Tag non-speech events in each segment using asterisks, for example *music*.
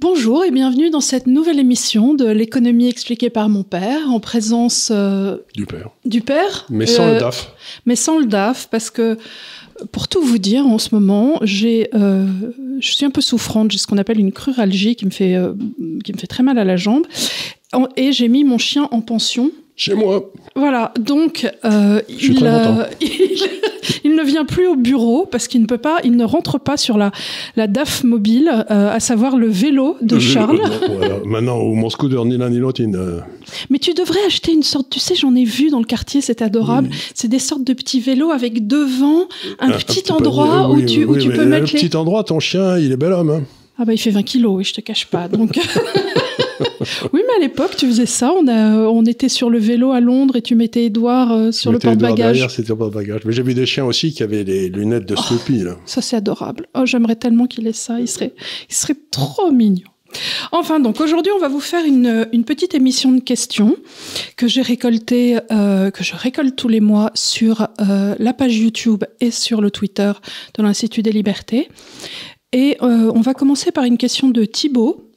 Bonjour et bienvenue dans cette nouvelle émission de l'économie expliquée par mon père en présence euh, Du père. du père. Mais sans Euh, le DAF. Mais sans le DAF parce que pour tout vous dire en ce moment, j'ai euh, je suis un peu souffrante, j'ai ce qu'on appelle une cruralgie qui me fait euh, qui me fait très mal à la jambe et j'ai mis mon chien en pension. Chez moi. Voilà, donc euh, il, euh, il, *laughs* il ne vient plus au bureau parce qu'il ne peut pas, il ne rentre pas sur la, la DAF mobile, euh, à savoir le vélo de Charles. voilà. Maintenant, ou mon scooter, ni l'un ni l'autre, Mais tu devrais acheter une sorte, tu sais, j'en ai vu dans le quartier, c'est adorable. C'est des sortes de petits vélos avec devant un, petit, endroit où Oui, tu, où tu peux le mettre les. petit endroit, ton chien, il est bel homme. hein. Ah bah il fait 20 kilos, oui, je te cache pas. Donc. *laughs* *laughs* oui, mais à l'époque, tu faisais ça. On, a, on était sur le vélo à Londres et tu mettais Edouard euh, sur le porte-bagages. derrière, C'était le porte-bagages. Mais j'ai vu des chiens aussi qui avaient les lunettes de Snoopy. Là. Ça, c'est adorable. Oh, j'aimerais tellement qu'il ait ça. Il serait, il serait trop mignon. Enfin, donc aujourd'hui, on va vous faire une, une petite émission de questions que j'ai récoltée, euh, que je récolte tous les mois sur euh, la page YouTube et sur le Twitter de l'Institut des Libertés. Et euh, on va commencer par une question de Thibaut.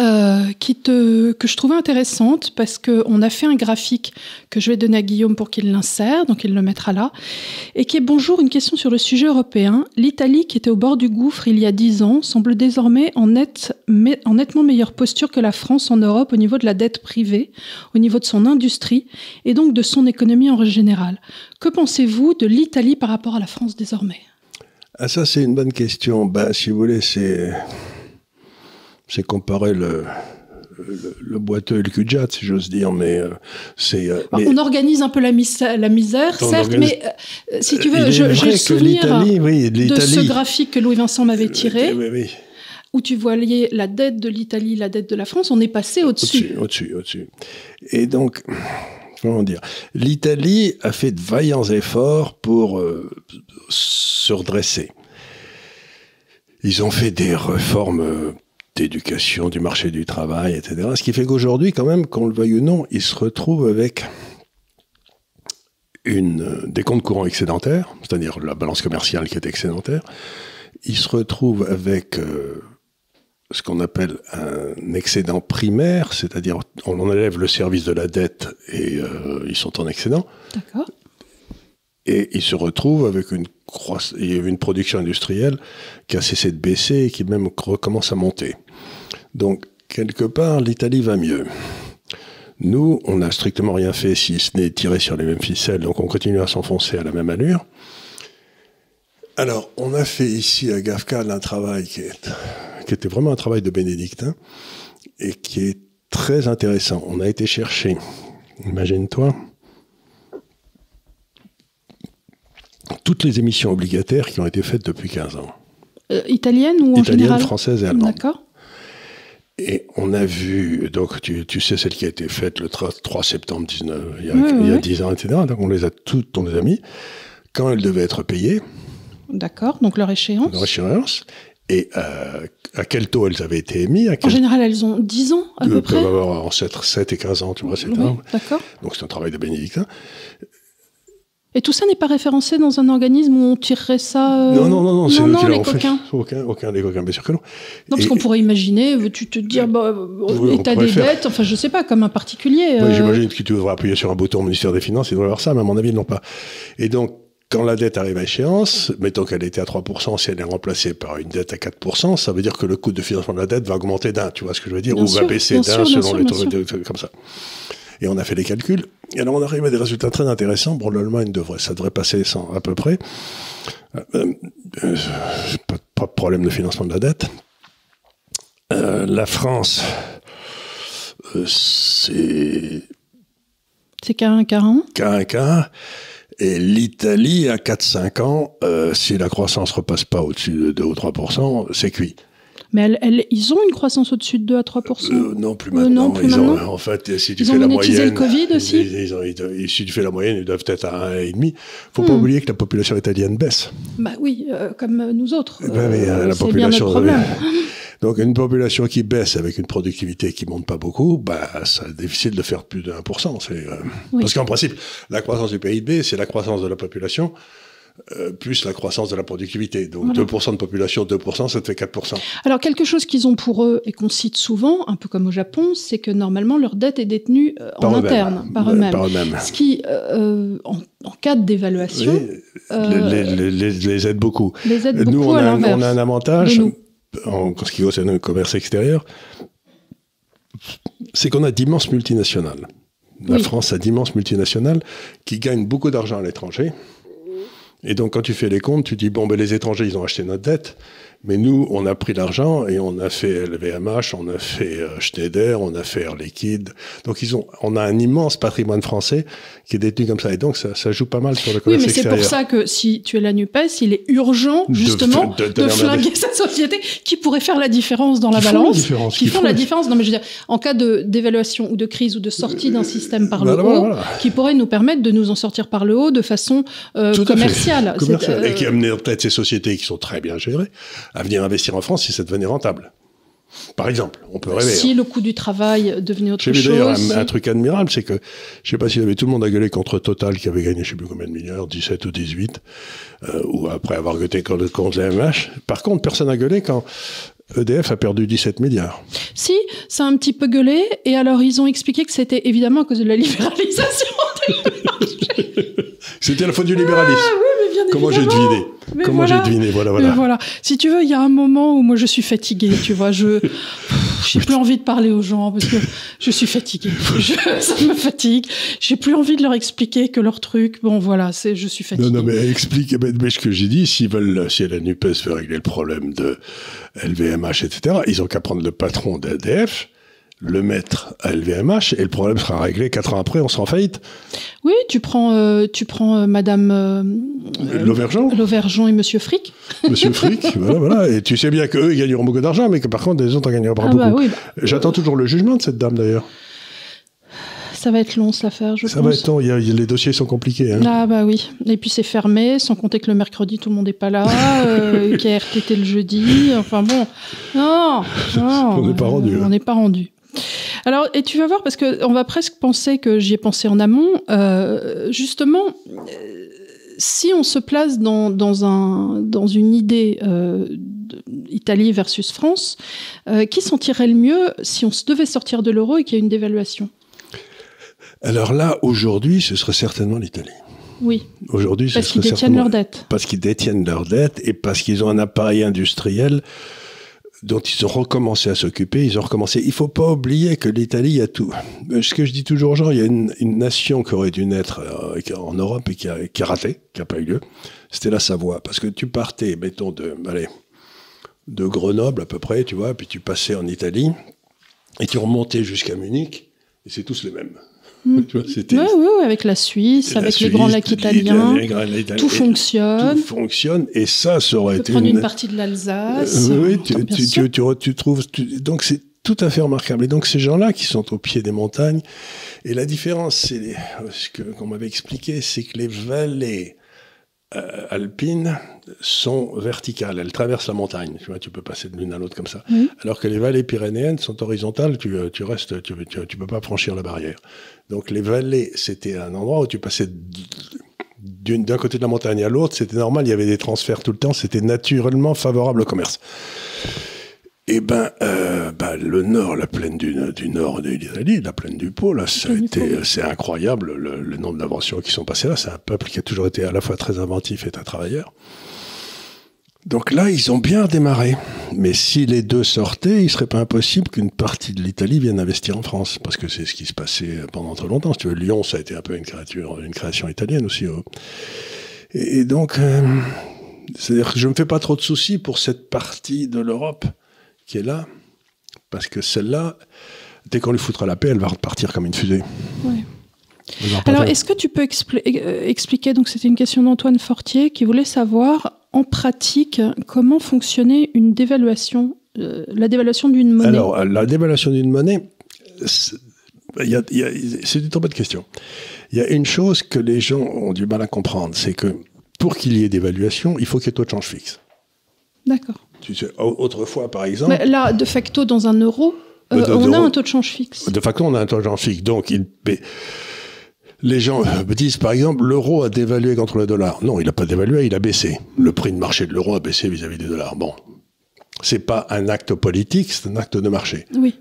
Euh, qui te, que je trouvais intéressante parce qu'on a fait un graphique que je vais donner à Guillaume pour qu'il l'insère, donc il le mettra là et qui est bonjour, une question sur le sujet européen. L'Italie, qui était au bord du gouffre il y a dix ans, semble désormais en, net, en nettement meilleure posture que la France en Europe au niveau de la dette privée, au niveau de son industrie et donc de son économie en général. Que pensez-vous de l'Italie par rapport à la France désormais? Ah, ça, c'est une bonne question. Ben, si vous voulez, c'est. C'est comparer le. Le, le boiteux et le cul si j'ose dire, mais euh, c'est. euh, mais- On organise un peu la, misère, la misère, On certes, organise- mais euh, si tu veux, j'ai le souvenir oui, de ce graphique que Louis-Vincent m'avait tiré, Oui, oui, oui. où tu voyais la dette de l'Italie, la dette de la France, on est passé au-dessus. Au-dessus, au-dessus. Et donc, comment dire L'Italie a fait de vaillants efforts pour se redresser. Ils ont fait des réformes d'éducation, du marché du travail, etc. Ce qui fait qu'aujourd'hui, quand même, qu'on le veuille ou non, ils se retrouvent avec une, des comptes courants excédentaires, c'est-à-dire la balance commerciale qui est excédentaire. Ils se retrouvent avec euh, ce qu'on appelle un excédent primaire, c'est-à-dire on enlève le service de la dette et euh, ils sont en excédent, D'accord. et ils se retrouvent avec une, une production industrielle qui a cessé de baisser et qui même recommence à monter. Donc, quelque part, l'Italie va mieux. Nous, on n'a strictement rien fait si ce n'est tirer sur les mêmes ficelles, donc on continue à s'enfoncer à la même allure. Alors, on a fait ici à GAFCAL un travail qui, est, qui était vraiment un travail de bénédictin et qui est très intéressant. On a été chercher, imagine-toi, toutes les émissions obligataires qui ont été faites depuis 15 ans, Euh, italienne ou en italiennes, général françaises et allemandes. D'accord. Et on a vu, donc tu, tu sais, celle qui a été faite le 3, 3 septembre 19, il y a, Oui, il y a oui. 10 ans, etc. Donc on les a toutes, on les a mis. Quand elles devaient être payées, D'accord. Donc leur échéance. leur échéance, et euh, à quel taux elles avaient été émises, à En quel général, elles ont 10 ans à elles peu peuvent près. avoir en 7, 7 et 15 ans, tu vois, c'est Oui, d'accord. Donc c'est un travail de bénédictin. Et tout ça n'est pas référencé dans un organisme où on tirerait ça. euh, non, non, non, non, c'est non, les coquins. Aucun, aucun des coquins, bien sûr que non. Non, parce Et- qu'on pourrait imaginer, euh, tu te dire, bah, euh, Oui, état pourrait des faire. dettes, enfin, je sais pas, comme un particulier. Euh, J'imagine que tu devrais appuyer sur un bouton au ministère des Finances, ils devraient avoir ça, mais à mon avis, ils n'ont pas. Et donc, quand la dette arrive à échéance, mettons qu'elle était à 3%, si elle est remplacée par une dette à 4%, ça veut dire que le coût de financement de la dette va augmenter d'un, tu vois ce que je veux dire, Bien ou va baisser d'un selon sûr, les taux, de- comme ça. Et on a fait les calculs, et alors on arrive à des résultats très intéressants. Bon, l'Allemagne devrait, ça devrait passer sans, à peu près. Euh, euh, pas, pas de problème de financement de la dette. Euh, la France, euh, c'est C'est K1, K1 K1, K1. Et l'Italie, à 4-5 ans, euh, si la croissance repasse pas au-dessus de 2 ou 3%, c'est cuit. Mais elles, elles- ils ont une croissance au-dessus de 2 à 3 Euh, non, plus Euh, maintenant. non, plus Ils ont- maintenant. en fait, si tu Ils fais ont la moyenne. le Covid aussi ils- ils ont- si tu fais la moyenne, ils doivent être à 1,5. Faut pas Hmm. oublier que la population italienne baisse. Bah oui, euh, comme euh, nous autres. Mais, euh, Euh, la c'est bien notre population. problème. *laughs* Donc, une population qui baisse avec une productivité qui monte pas beaucoup, bah, c'est difficile de faire plus de 1%. C'est, euh, Oui. Parce qu'en principe, la croissance du PIB, c'est la croissance de la population. Euh, plus la croissance de la productivité. Donc Voilà. 2% de population, 2%, ça te fait 4%. Alors, quelque chose qu'ils ont pour eux et qu'on cite souvent, un peu comme au Japon, c'est que normalement leur dette est détenue euh, en interne, par eux-mêmes. Par eux-mêmes. Ce qui, euh, en, en cas de dévaluation, Oui, les, les- les- les aide beaucoup. les aide beaucoup Nous, on a, un, on a un avantage en ce qui concerne le commerce extérieur, c'est qu'on a d'immenses multinationales. La Oui. France a d'immenses multinationales qui gagnent beaucoup d'argent à l'étranger. Et donc, quand tu fais les comptes, tu dis, bon, ben, les étrangers, ils ont acheté notre dette. Mais nous, on a pris l'argent et on a fait LVMH, on a fait euh, Schneider, on a fait Air Liquide. Donc, ils ont, on a un immense patrimoine français qui est détenu comme ça. Et donc, ça, ça joue pas mal sur le Oui, commerce mais c'est pour ça que si tu es la NUPES, il est urgent, justement, de- de, de- de- flinguer *laughs* cette société qui pourrait faire la différence dans la Qui font la balance. qui qui font font la différence. Non, mais je veux dire, en cas de d'évaluation ou de crise ou de sortie d'un système par le Voilà, haut, voilà, qui pourrait nous permettre de nous en sortir par le haut de façon euh, commerciale. C'est, Commercial. euh, Et qui amenait peut-être ces sociétés qui sont très bien gérées à venir investir en France si ça devenait rentable. Par exemple, on peut rêver. si hein. le coût du travail devenait autre J'ai vu d'ailleurs chose. un, un truc admirable, c'est que je sais pas s'il y avait tout le monde à gueuler contre Total qui avait gagné je sais plus combien de milliards, 17 ou 18, euh, ou après avoir gueulé contre, contre les MH. Par contre, personne n'a gueulé quand EDF a perdu 17 milliards. Si, ça a un petit peu gueulé, et alors ils ont expliqué que c'était évidemment à cause de la libéralisation. *laughs* C'était la faute du libéralisme. Ah oui, bien Comment j'ai deviné Mais Comment voilà. j'ai deviné Voilà, Mais voilà. voilà. Si tu veux, il y a un moment où moi je suis fatiguée, tu vois. Je j'ai plus envie de parler aux gens parce que je suis fatiguée. Je- ça me fatigue. J'ai plus envie de leur expliquer que leur truc. Bon, voilà, c'est je suis fatiguée. Non, non, mais explique, mais, mais ce que j'ai dit, s'ils veulent, si la NUPES veut régler le problème de LVMH, etc., ils ont qu'à prendre le patron d'ADF, le mettre à LVMH, et le problème sera réglé. Quatre ans après, on sera en faillite. Oui, tu prends, euh, tu prends euh, Madame euh, euh, L'Auvergeon, Lauvergeon et Monsieur Frick. Monsieur Frick, *laughs* voilà, voilà. Et tu sais bien qu'eux, ils gagneront beaucoup d'argent, mais que par contre, les autres en gagneront pas Ah beaucoup. bah oui, bah, J'attends toujours le jugement de cette dame, d'ailleurs. ça va être long cette affaire, je Ça pense. va être long, les dossiers sont compliqués. Hein. Ah bah oui. Et puis c'est fermé, sans compter que le mercredi tout le monde n'est pas là, qu'il y a RTT le jeudi. Enfin bon, non, non, *laughs* On n'est pas rendu, hein. On n'est pas rendu. Alors et tu vas voir parce que on va presque penser que j'y ai pensé en amont. euh, justement, euh, si on se place dans, dans un dans une idée euh, Italie versus France, euh, qui s'en tirerait le mieux si on se devait sortir de l'euro et qu'il y a une dévaluation? Alors là, aujourd'hui, ce serait certainement l'Italie. Oui, Aujourd'hui, ce parce qu'ils détiennent certainement- leur dette. parce qu'ils détiennent leurs dettes et parce qu'ils ont un appareil industriel dont ils ont recommencé à s'occuper, ils ont recommencé. Il faut pas oublier que l'Italie a tout. Euh, Ce que je dis toujours aux gens, il y a une, nation qui aurait dû naître euh, en Europe et qui a, qui a raté, qui n'a pas eu lieu. C'était la Savoie. Parce que tu partais, mettons, de, allez, de Grenoble à peu près, tu vois, puis tu passais en Italie et tu remontais jusqu'à Munich et c'est tous les mêmes. Tu vois, c'était Oui, oui, avec la Suisse, la avec les Suisse, grands lacs italiens. les grands lacs italiens. Tout fonctionne. Tout fonctionne et ça, ça aurait été prendre une, une partie de l'Alsace. euh, oui, tu, trouves. donc c'est tout à fait remarquable. Et donc ces gens-là qui sont au pied des montagnes, et la différence, c'est les- ce qu'on m'avait expliqué, c'est que les vallées euh, alpines sont verticales. Elles traversent la montagne. Tu vois, tu peux passer de l'une à l'autre comme ça. Oui. Alors que les vallées pyrénéennes sont horizontales. Tu, euh, tu restes, tu, tu, tu peux pas franchir la barrière. Donc les vallées, c'était un endroit où tu passais d'un côté de la montagne à l'autre, c'était normal, il y avait des transferts tout le temps, c'était naturellement favorable au commerce. Eh ben, euh, bah, le nord, la plaine du, du nord de l'Italie, la plaine du Pô, là, ça a été, Pô. c'est incroyable le, le nombre d'inventions qui sont passées là. C'est un peuple qui a toujours été à la fois très inventif et très travailleur. Donc là, ils ont bien démarré. Mais si les deux sortaient, il serait pas impossible qu'une partie de l'Italie vienne investir en France, parce que c'est ce qui se passait pendant très longtemps. Si tu veux, Lyon, ça a été un peu une créature, une création italienne aussi. oh. Et, et donc, euh, c'est-à-dire que je me fais pas trop de soucis pour cette partie de l'Europe qui est là, parce que celle-là, dès qu'on lui foutra la paix, elle va repartir comme une fusée. Alors, est-ce que tu peux euh, expliquer, donc c'était une question d'Antoine Fortier qui voulait savoir en pratique comment fonctionnait une dévaluation, euh, la dévaluation d'une monnaie? Alors, la dévaluation d'une monnaie, c'est une trop bonne question. Il y a une chose que les gens ont du mal à comprendre, c'est que pour qu'il y ait dévaluation, il faut qu'il y ait taux de change fixe. D'accord. Tu sais, autrefois, par exemple. Mais là, de facto, dans un euro, euh, on a un taux de change fixe. De facto, on a un taux de change fixe. Donc, il, les gens me disent, par exemple, l'euro a dévalué contre le dollar. Non, il n'a pas dévalué, il a baissé. Le prix de marché de l'euro a baissé vis-à-vis du dollar. Bon, c'est pas un acte politique, c'est un acte de marché. Oui.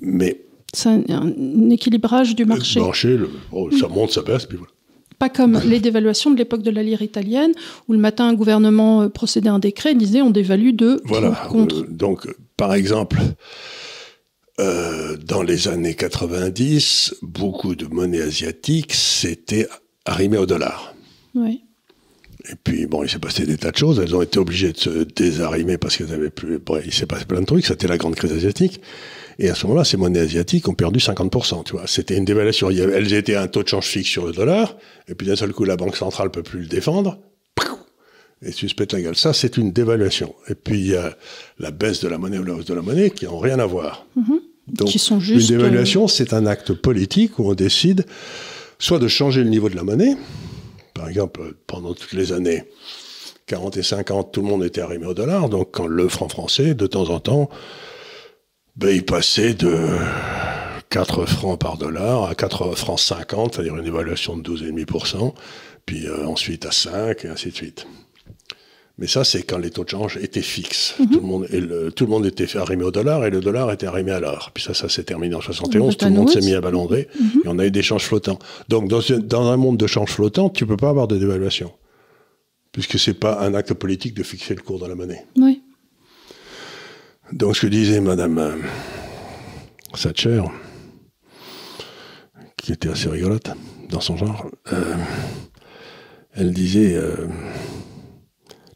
Mais c'est un, équilibrage du marché. Le marché, oh, ça monte, ça baisse, puis voilà. Pas comme *coughs* les dévaluations de l'époque de la lire italienne, où le matin un gouvernement euh, procédait à un décret et disait on dévalue de voilà. contre. Euh, donc, par exemple, euh, dans les années 90, beaucoup de monnaies asiatiques s'étaient arrimées au dollar. Oui. Et puis, bon, il s'est passé des tas de choses. Elles ont été obligées de se désarrimer parce qu'elles avaient plus. Bon, il s'est passé plein de trucs. C'était la grande crise asiatique. Et à ce moment-là, ces monnaies asiatiques ont perdu 50%. Tu vois, c'était une dévaluation. Elles étaient à un taux de change fixe sur le dollar. Et puis d'un seul coup, la banque centrale peut plus le défendre. Et tu se pètes la gueule. Ça, c'est une dévaluation. Et puis, il y a la baisse de la monnaie ou la hausse de la monnaie qui n'ont rien à voir. Mm-hmm. Donc, qui sont juste... une dévaluation, c'est un acte politique où on décide soit de changer le niveau de la monnaie. Par exemple, pendant toutes les années 40 et 50, tout le monde était arrimé au dollar. Donc, quand le franc français, de temps en temps, ben, il passait de 4 francs par dollar à 4 francs 50, c'est-à-dire une évaluation de 12,5%, puis euh, ensuite à 5, et ainsi de suite. Mais ça, c'est quand les taux de change étaient fixes. Mhm. tout, le monde, et le, tout le monde était arrimé au dollar et le dollar était arrimé à l'or. Puis ça, ça s'est terminé en 71. Tout le monde s'est mis à ballonder mhm. et on a eu des changes flottants. Donc, dans, dans un monde de change flottants, tu peux pas avoir de dévaluation. Puisque c'est pas un acte politique de fixer le cours de la monnaie. Oui. Donc, ce que disait Madame euh, Thatcher, qui était assez rigolote dans son genre, euh, elle disait. Euh,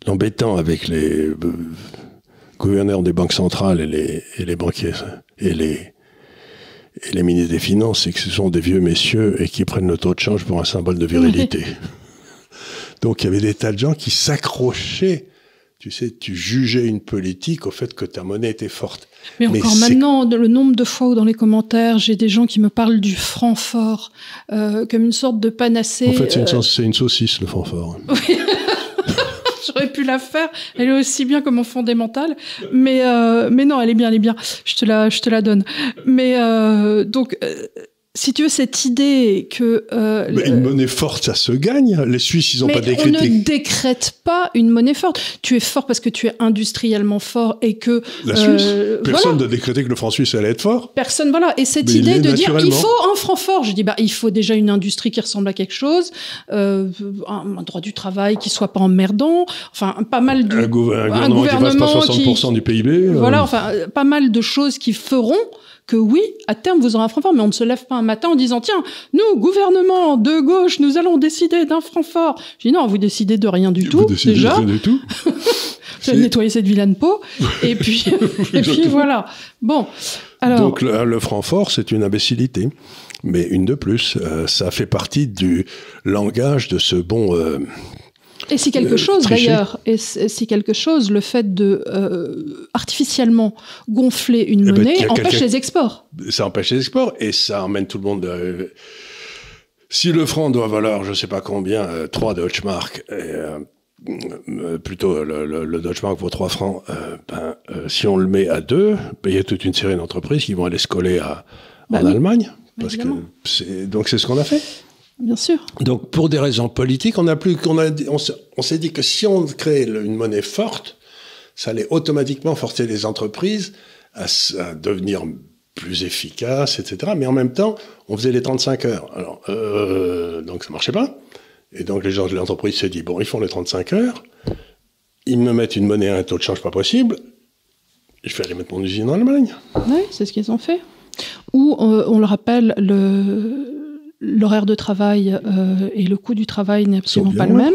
l'embêtant avec les euh, gouverneurs des banques centrales et les, et les banquiers et les, et les ministres des Finances, c'est que ce sont des vieux messieurs et qui prennent le taux de change pour un symbole de virilité. *laughs* Donc il y avait des tas de gens qui s'accrochaient. Tu sais, tu jugeais une politique au fait que ta monnaie était forte. Mais, encore maintenant, le nombre de fois où dans les commentaires, j'ai des gens qui me parlent du franc fort euh, comme une sorte de panacée. En fait, c'est une, euh, une, saucisse, le franc fort. *laughs* Oui. *laughs* J'aurais pu la faire. Elle est aussi bien que mon fondamental. Mais, euh, mais non, elle est bien, elle est bien. Je te la, je te la donne. Mais euh, donc, euh, si tu veux, cette idée que... Euh, une monnaie forte, ça se gagne. Les Suisses, ils n'ont pas décrété. on ne décrète pas une monnaie forte. Tu es fort parce que tu es industriellement fort et que... La Suisse euh, Personne n'a décrété que le franc suisse allait être fort. Personne, voilà. Et cette idée de dire, il faut un franc fort. Je dis, bah, il faut déjà une industrie qui ressemble à quelque chose, euh, un, droit du travail qui soit pas emmerdant, enfin, pas mal de... Un, gouvernement, qui fasse pas 60% du PIB. Voilà, enfin, pas mal de choses qui feront que oui, à terme, vous aurez un franc fort, mais on ne se lève pas un matin en disant, tiens, nous, gouvernement de gauche, nous allons décider d'un franc fort. Je dis, non, vous décidez de rien du tout, déjà. De rien du tout. *laughs* vous allez nettoyer cette vilaine peau. *laughs* et puis, *laughs* et puis voilà. Bon. Alors. Donc, le, le c'est une imbécilité. Mais une de plus, euh, ça fait partie du langage de ce bon euh, et si quelque euh, chose, d'ailleurs, et si quelque chose, le fait de euh, artificiellement gonfler une eh ben, monnaie empêche les exports. Ça empêche les exports et ça emmène tout le monde. Euh, si le franc doit valoir, je ne sais pas combien, 3 Deutschmark, plutôt le, le, Deutschmark vaut 3 francs, ben, si on le met à 2, ben, il y a toute une série d'entreprises qui vont aller se coller à, en bah Allemagne. Parce que donc c'est ce qu'on a fait. Bien sûr. Donc, pour des raisons politiques, on a plus qu'on a, on s'est dit que si on crée une monnaie forte, ça allait automatiquement forcer les entreprises à, devenir plus efficaces, etc. Mais en même temps, on faisait les 35 heures. Alors, euh, donc ça marchait pas. Et donc les gens de l'entreprise s'est dit bon, ils font les 35 heures, ils me mettent une monnaie à un taux de change pas possible, je vais aller mettre mon usine en Allemagne. Oui, c'est ce qu'ils ont fait. Ou euh, on le rappelle, le l'horaire de travail euh, et le coût du travail n'est absolument pas le même.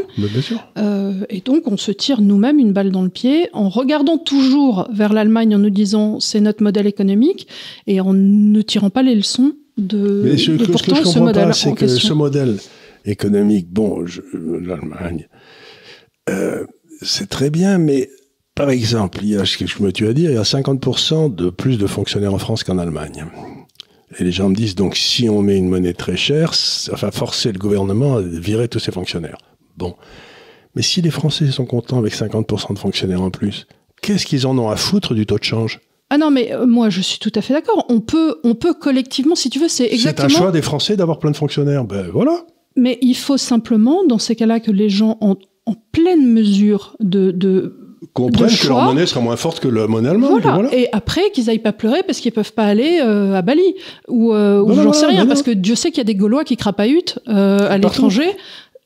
Euh, et donc, on se tire nous-mêmes une balle dans le pied en regardant toujours vers l'Allemagne en nous disant c'est notre modèle économique et en ne tirant pas les leçons de. Mais ce, et que, ce que pourtant, je ce comprends modèle pas, c'est que question. ce modèle économique, bon, l'Allemagne, euh, c'est très bien, mais par exemple, il y a ce que je me tue à dire, il y a 50% de plus de fonctionnaires en France qu'en Allemagne. Et les gens me disent, donc, si on met une monnaie très chère, ça va forcer le gouvernement à virer tous ses fonctionnaires. Bon. Mais si les Français sont contents avec 50% de fonctionnaires en plus, qu'est-ce qu'ils en ont à foutre du taux de change? Ah non, mais euh, moi, je suis tout à fait d'accord. On peut, on peut collectivement, si tu veux, c'est C'est exactement. un choix des Français d'avoir plein de fonctionnaires. Ben voilà. Mais il faut simplement, dans ces cas-là, que les gens en, en pleine mesure de, de comprennent de que leur monnaie sera moins forte que la monnaie allemande. Voilà. voilà. Et après, qu'ils aillent pas pleurer parce qu'ils peuvent pas aller euh, à Bali ou, euh, ou j'en sais rien. Parce que Dieu sait qu'il y a des Gaulois qui crapahutent euh, à l'étranger.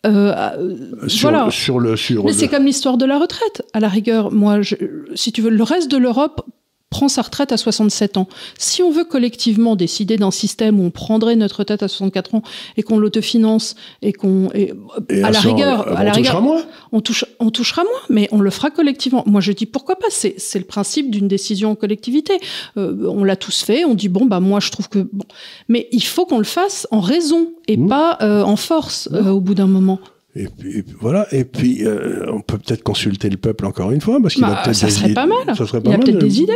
Euh, euh, Sur, voilà. sur le sur Mais le- c'est comme l'histoire de la retraite. À la rigueur, moi, je- si tu veux, le reste de l'Europe prend sa retraite à 67 ans. Si on veut collectivement décider d'un système où on prendrait notre retraite à 64 ans et qu'on l'autofinance et qu'on et, Et à la rigueur, euh, à la on touchera moins. on, touche, on touchera moins, mais on le fera collectivement. Moi, je dis pourquoi pas. C'est, c'est le principe d'une décision en collectivité. Euh, on l'a tous fait. On dit bon, bah moi, je trouve que bon, mais il faut qu'on le fasse en raison et Mmh. pas euh, en force euh, au bout d'un moment. Et puis, voilà. Et puis euh, on peut peut-être consulter le peuple encore une fois parce qu'il Bah, a peut-être ça des serait idées- pas mal. Ça serait Il pas y a mal. peut-être des idées.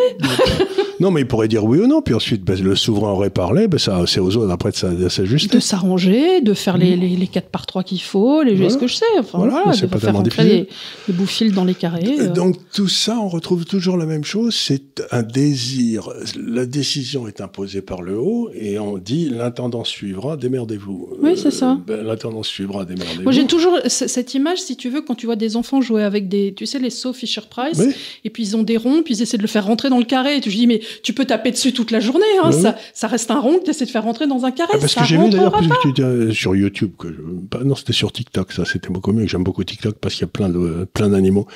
Non, mais il pourrait dire oui ou non. Puis ensuite, ben, le souverain aurait parlé. Ben, ça, c'est aux autres après de s'a- de s'ajuster. de s'arranger, de faire les, les, les 4 par 3 qu'il faut, les. Voilà. ce que je sais, enfin Voilà, de pas faire tellement rentrer difficile. les, les bouts-fils dans les carrés. euh. Donc tout ça, on retrouve toujours la même chose, c'est un désir. La décision est imposée par le haut et on dit l'intendant suivra, démerdez-vous. Oui, c'est ça. ben, l'intendant suivra, démerdez-vous. Moi, j'ai toujours cette image, si tu veux, quand tu vois des enfants jouer avec des, tu sais, les sauts Fisher Price, Oui. et puis ils ont des ronds, puis ils essaient de le faire rentrer dans le carré. Et tu te dis, mais tu peux taper dessus toute la journée, hein, Oui, ça, ça reste un rond que tu essaies de faire rentrer dans un carré. Ah, parce ça que j'ai vu d'ailleurs euh, sur YouTube que je- bah, non c'était sur TikTok ça c'était beaucoup mieux j'aime beaucoup TikTok parce qu'il y a plein de plein d'animaux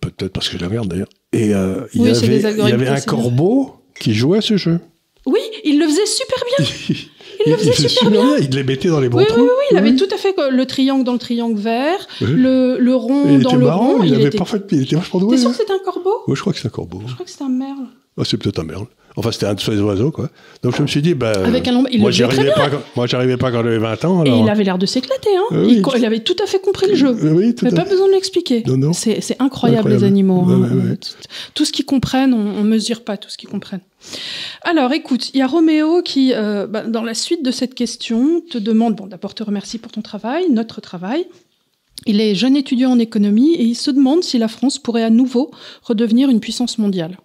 peut-être parce que je la regarde d'ailleurs et euh, il Oui, y c'est avait il y un de- corbeau qui jouait à ce jeu Oui, il le faisait super bien. *laughs* Il le faisait faisait super bien. il les mettait dans les bons Oui, oui, trous oui, oui, il avait tout à fait le triangle dans le triangle vert, Oui. le, le rond il dans était le marrant rond. il, avait était... parfait il était vachement T'es doué sûr hein. que c'était un corbeau? Ouais, je crois que c'est un corbeau Je crois que c'était un merle. Ah, c'est peut-être un merle enfin c'était un de ces oiseaux quoi donc je me suis dit bah Avec un il moi le j'y faisait très arrivais pas quand- moi j'arrivais pas quand j'avais 20 ans Et alors il avait l'air de s'éclater. Hein. Euh, oui. il, avait tout à fait compris le jeu. Euh, oui tout Mais à pas besoin de l'expliquer. Non, non. C'est incroyable, Incroyable. les animaux. Ouais, hein. ouais, ouais. Tout- ce qu'ils comprennent, on, on mesure pas tout ce qu'ils comprennent. Alors, écoute, il y a Roméo qui, euh, bah, dans la suite de cette question, te demande, bon, d'abord te remercie pour ton travail, notre travail. Il est jeune étudiant en économie et il se demande si la France pourrait à nouveau redevenir une puissance mondiale.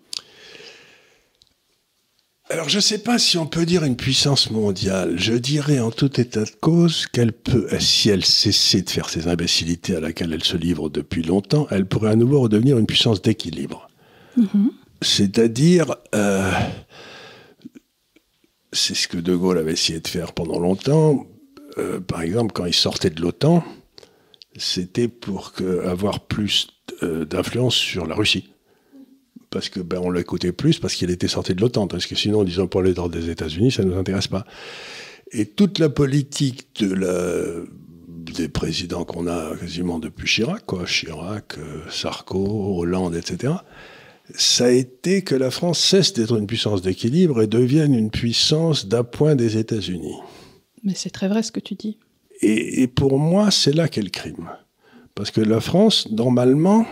Alors, je ne sais pas si on peut dire une puissance mondiale. Je dirais en tout état de cause qu'elle peut, si elle cessait de faire ces imbécilités à laquelle elle se livre depuis longtemps, elle pourrait à nouveau redevenir une puissance d'équilibre. C'est-à-dire, euh, c'est ce que De Gaulle avait essayé de faire pendant longtemps. Euh, par exemple, quand il sortait de l'OTAN, c'était pour que, avoir plus euh, d'influence sur la Russie parce que ben, on l'écoutait plus parce qu'il était sorti de l'OTAN, parce que sinon, disons pour les ordres des États-Unis, ça ne nous intéresse pas. Et toute la politique de la, des présidents qu'on a quasiment depuis Chirac, quoi, Chirac, euh, Sarko, Hollande, etc., ça a été que la France cesse d'être une puissance d'équilibre et devienne une puissance d'appoint des États-Unis. Mais c'est très vrai ce que tu dis. Et, et pour moi, c'est là qu'est le crime. Parce que la France, normalement,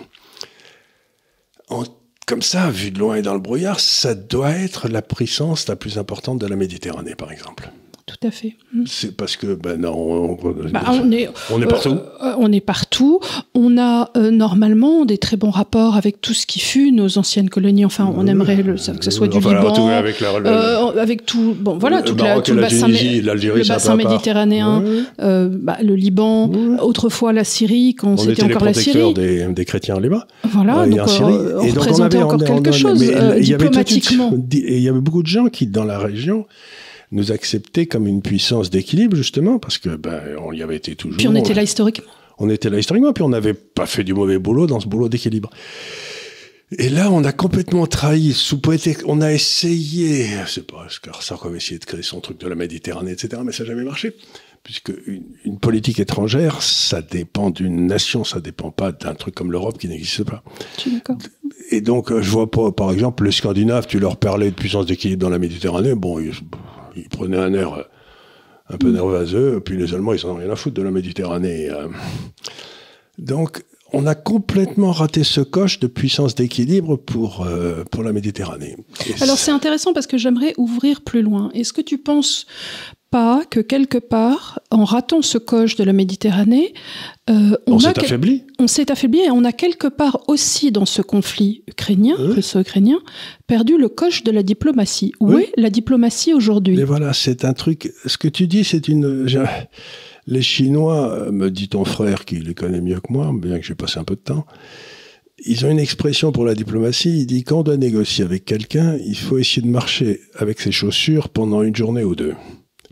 en- comme ça, vu de loin et dans le brouillard, ça doit être la puissance la plus importante de la Méditerranée, par exemple. Tout à fait. Mm. C'est parce que, ben non, on, Bah, on est, on est partout. Euh, on est partout. On a euh, normalement des très bons rapports avec tout ce qui fut nos anciennes colonies. Enfin, on aimerait le, que ce soit du Enfin, Liban, tout avec la- le- euh, avec tout. Bon, voilà, la- tout le la bassin, Tunisie, le méditerranéen, Ouais. euh, bah, le Liban, Ouais. autrefois la Syrie quand c'était encore la Syrie. des, des chrétiens là-bas. Voilà, donc en Syrie. euh, on Et donc, on représentait avait- encore quelque chose euh, diplomatiquement. Et il y avait beaucoup de gens qui, dans la région, nous acceptaient comme une puissance d'équilibre, justement, parce que ben, on y avait été toujours. Puis on était là historiquement. On était là historiquement, puis on n'avait pas fait du mauvais boulot dans ce boulot d'équilibre. Et là, on a complètement trahi, sous prétexte- on a essayé, c'est pas, Sarko avait essayé de créer son truc de la Méditerranée, etc., mais ça n'a jamais marché. Puisque une, une politique étrangère, ça dépend d'une nation, ça dépend pas d'un truc comme l'Europe qui n'existe pas. Je suis d'accord. Et donc, euh, je vois pas, par exemple, les Scandinaves, tu leur parlais de puissance d'équilibre dans la Méditerranée, bon, ils, il prenait un air euh, un peu nerveux, puis les Allemands, ils n'en ont rien à foutre de la Méditerranée. euh. Donc, on a complètement raté ce coche de puissance d'équilibre pour, euh, pour la Méditerranée. Et Alors c'est intéressant parce que j'aimerais ouvrir plus loin. Est-ce que tu penses pas que quelque part, en ratant ce coche de la Méditerranée, euh, on s'est quel- affaibli. on s'est affaibli et on a quelque part aussi dans ce conflit ukrainien, Oui. russo-ukrainien, perdu le coche de la diplomatie. Où Oui. est la diplomatie aujourd'hui? Et voilà, c'est un truc. Ce que tu dis, c'est une. Les Chinois, euh, me dit ton frère, qui les connaît mieux que moi, bien que j'ai passé un peu de temps, ils ont une expression pour la diplomatie. Il dit quand on doit négocier avec quelqu'un, il faut essayer de marcher avec ses chaussures pendant une journée ou deux.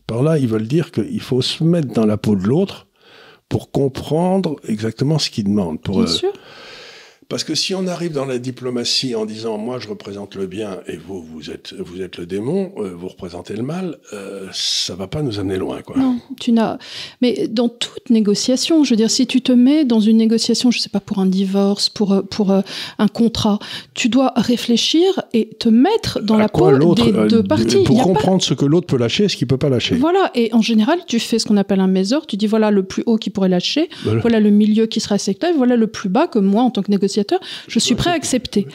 Par là, ils veulent dire qu'il faut se mettre dans la peau de l'autre pour comprendre exactement ce qu'il demande. Pour, Bien euh, sûr. Parce que si on arrive dans la diplomatie en disant moi je représente le bien et vous vous êtes vous êtes le démon, euh, vous représentez le mal, euh, ça va pas nous amener loin quoi. Non, tu n'as. Mais dans toute négociation, je veux dire, si tu te mets dans une négociation, je sais pas pour un divorce, pour pour euh, un contrat, tu dois réfléchir et te mettre dans À la peau des euh, deux de- parties. Pour pas- comprendre ce que l'autre peut lâcher et ce qu'il peut pas lâcher. Voilà, et en général, tu fais ce qu'on appelle un measure. Tu dis voilà le plus haut qui pourrait lâcher, Voilà. voilà le milieu qui sera acceptable, voilà le plus bas que moi, en tant que négociateur, je suis prêt à accepter.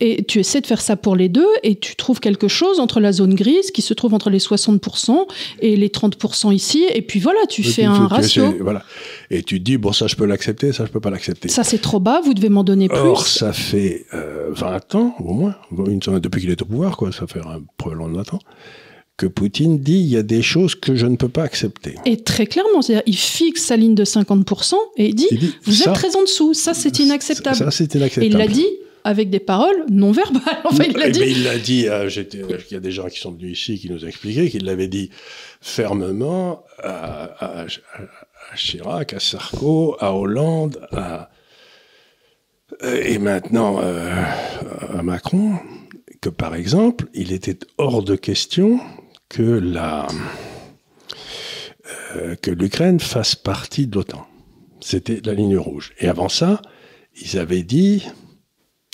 Et tu essaies de faire ça pour les deux, et tu trouves quelque chose entre la zone grise qui se trouve entre les 60% et les 30% ici, et puis voilà, tu Et fais un tu- ratio. essaies- voilà. Et tu te dis bon ça je peux l'accepter, ça je peux pas l'accepter. Ça c'est trop bas, vous devez m'en donner plus. Or, ça fait euh, 20 ans, au moins, une, depuis qu'il est au pouvoir, quoi, ça fait un, probablement 20 ans, que Poutine dit il y a des choses que je ne peux pas accepter. Et très clairement, c'est-à-dire, il fixe sa ligne de 50% et il dit, Il dit, vous ça, êtes très en dessous, ça c'est inacceptable. Ça, c'est et inacceptable. il l'a dit avec des paroles non verbales. *laughs* Enfin, il l'a Eh dit. ben, il l'a dit, euh, il y a des gens qui sont venus ici qui nous ont expliqué qu'il l'avait dit fermement à, à- à Chirac, à Sarko, à Hollande, à, et maintenant euh, à Macron, que par exemple, il était hors de question que la euh, que l'Ukraine fasse partie de l'OTAN. C'était la ligne rouge. Et avant ça, ils avaient dit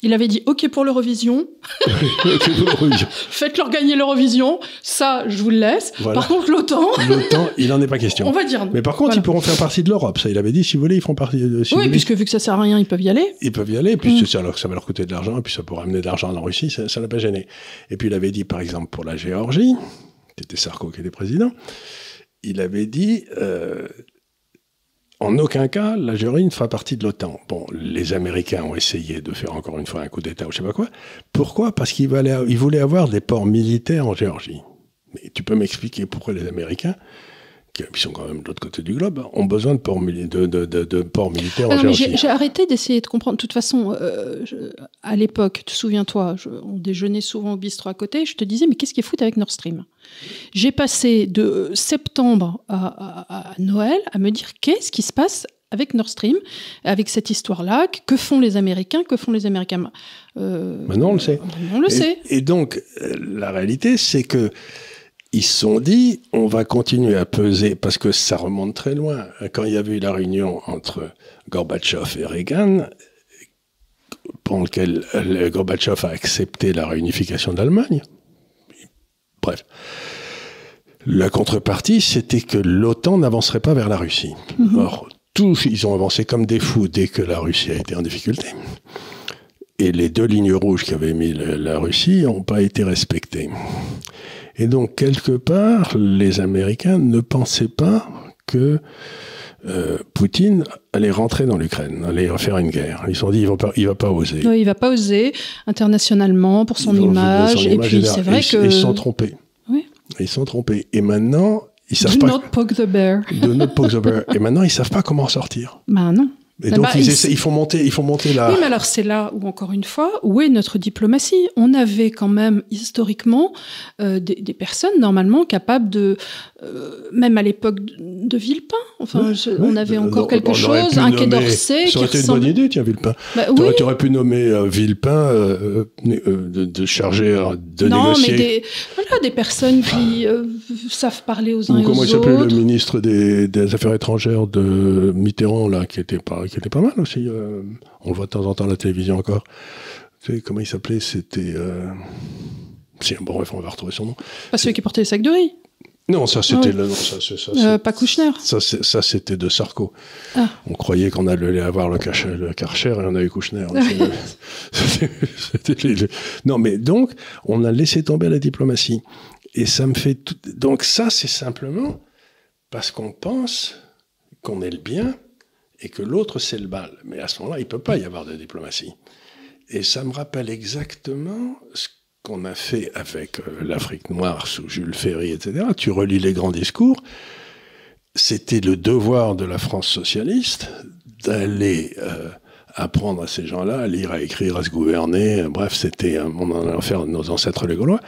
Il avait dit OK pour l'Eurovision, *laughs* *laughs* faites-leur gagner l'Eurovision, ça je vous le laisse. Voilà. Par contre, l'OTAN, l'OTAN, *laughs* il n'en est pas question. on va dire. Mais par contre, Voilà. ils pourront faire partie de l'Europe. Ça, il avait dit, si vous voulez, ils feront partie. De, si vous oui, voulez, puisque vu que ça sert à rien, ils peuvent y aller. Ils peuvent y aller, puis Mm. ça, ça va leur coûter de l'argent, et puis ça pourra amener de l'argent en Russie, ça ça n'a pas gêné. Et puis il avait dit, par exemple, pour la Géorgie, c'était Sarko qui était président, il avait dit, euh, en aucun cas, la Géorgie ne fera partie de l'OTAN. Bon, les Américains ont essayé de faire encore une fois un coup d'État ou je sais pas quoi. Pourquoi? Parce qu'ils voulaient, ils voulaient avoir des ports militaires en Géorgie. Mais tu peux m'expliquer pourquoi les Américains, qui sont quand même de l'autre côté du globe, ont besoin de ports, mili- de, de- de- de ports militaires en Géorgie j'ai arrêté d'essayer de comprendre. De toute façon, euh, je- à l'époque, tu te souviens-toi, on déjeunait souvent au bistrot à côté. Je te disais, mais qu'est-ce qui est foutu avec Nord Stream? J'ai passé de euh, septembre à, à- à Noël à me dire qu'est-ce qui se passe avec Nord Stream, avec cette histoire-là? Que font les Américains? Que font les Américains? Euh, Maintenant, on le sait. On le Et- sait. Et, donc, la réalité, c'est que ils se sont dit, on va continuer à peser, parce que ça remonte très loin. Quand il y avait eu la réunion entre Gorbatchev et Reagan, pendant lequel euh, Gorbatchev a accepté la réunification d'Allemagne, bref, la contrepartie, c'était que l'OTAN n'avancerait pas vers la Russie. Or, tous, ils ont avancé comme des fous dès que la Russie a été en difficulté. Et les deux lignes rouges qu'avait mis la Russie n'ont pas été respectées. Et donc, quelque part, les Américains ne pensaient pas que euh, Poutine allait rentrer dans l'Ukraine, allait faire une guerre. Ils se sont dit, il va pas, il va pas oser. Oui, il va pas oser internationalement pour son image. et puis, c'est vrai ils- que. Ils se sont trompés. Oui. Ils se sont trompés. Et maintenant, ils savent Do pas. not poke the bear. de notre poke the bear. Et maintenant, ils savent pas comment en sortir. Ben non. Et donc, ils, essaient- ils font monter, ils font monter la. Oui, mais alors c'est là où, encore une fois, où est notre diplomatie? On avait quand même, historiquement, euh, des, des personnes, normalement, capables de... euh, même à l'époque de, Villepin, enfin, Ouais, je- ouais. on avait encore quelque on chose, un quai d'Orsay qui Ça aurait été une bonne idée, tiens, Villepin. Bah Tu oui, aurais pu nommer euh, Villepin de, de charger de non, négocier. mais des, voilà, des personnes qui savent parler aux uns Ou et comment aux il s'appelait le autres. ministre des, des Affaires étrangères de Mitterrand, là, qui était pas, qui était pas mal aussi. euh, on le voit de temps en temps à la télévision encore. Tu sais, comment il s'appelait C'était. Euh... c'est- Bon, bref, on va retrouver son nom. Pas celui qui portait les sacs de riz. Non, ça c'était le. Non, ça, c'est- ça, Euh, pas Kouchner. ça, ça, c'était de Sarko. Ah. On croyait qu'on allait avoir le, Karcher, le Karcher et on a eu Kouchner. *laughs* Non, mais donc, on a laissé tomber la diplomatie. Et ça me fait tout. Donc, ça, c'est simplement parce qu'on pense qu'on est le bien et que l'autre, c'est le mal. Mais à ce moment-là, il ne peut pas y avoir de diplomatie. Et ça me rappelle exactement ce qu'on a fait avec euh, l'Afrique noire sous Jules Ferry, etc. Tu relis les grands discours. C'était le devoir de la France socialiste d'aller euh, apprendre à ces gens-là à lire, à écrire, à se gouverner. Bref, c'était un- on en a fait nos ancêtres les Gaulois.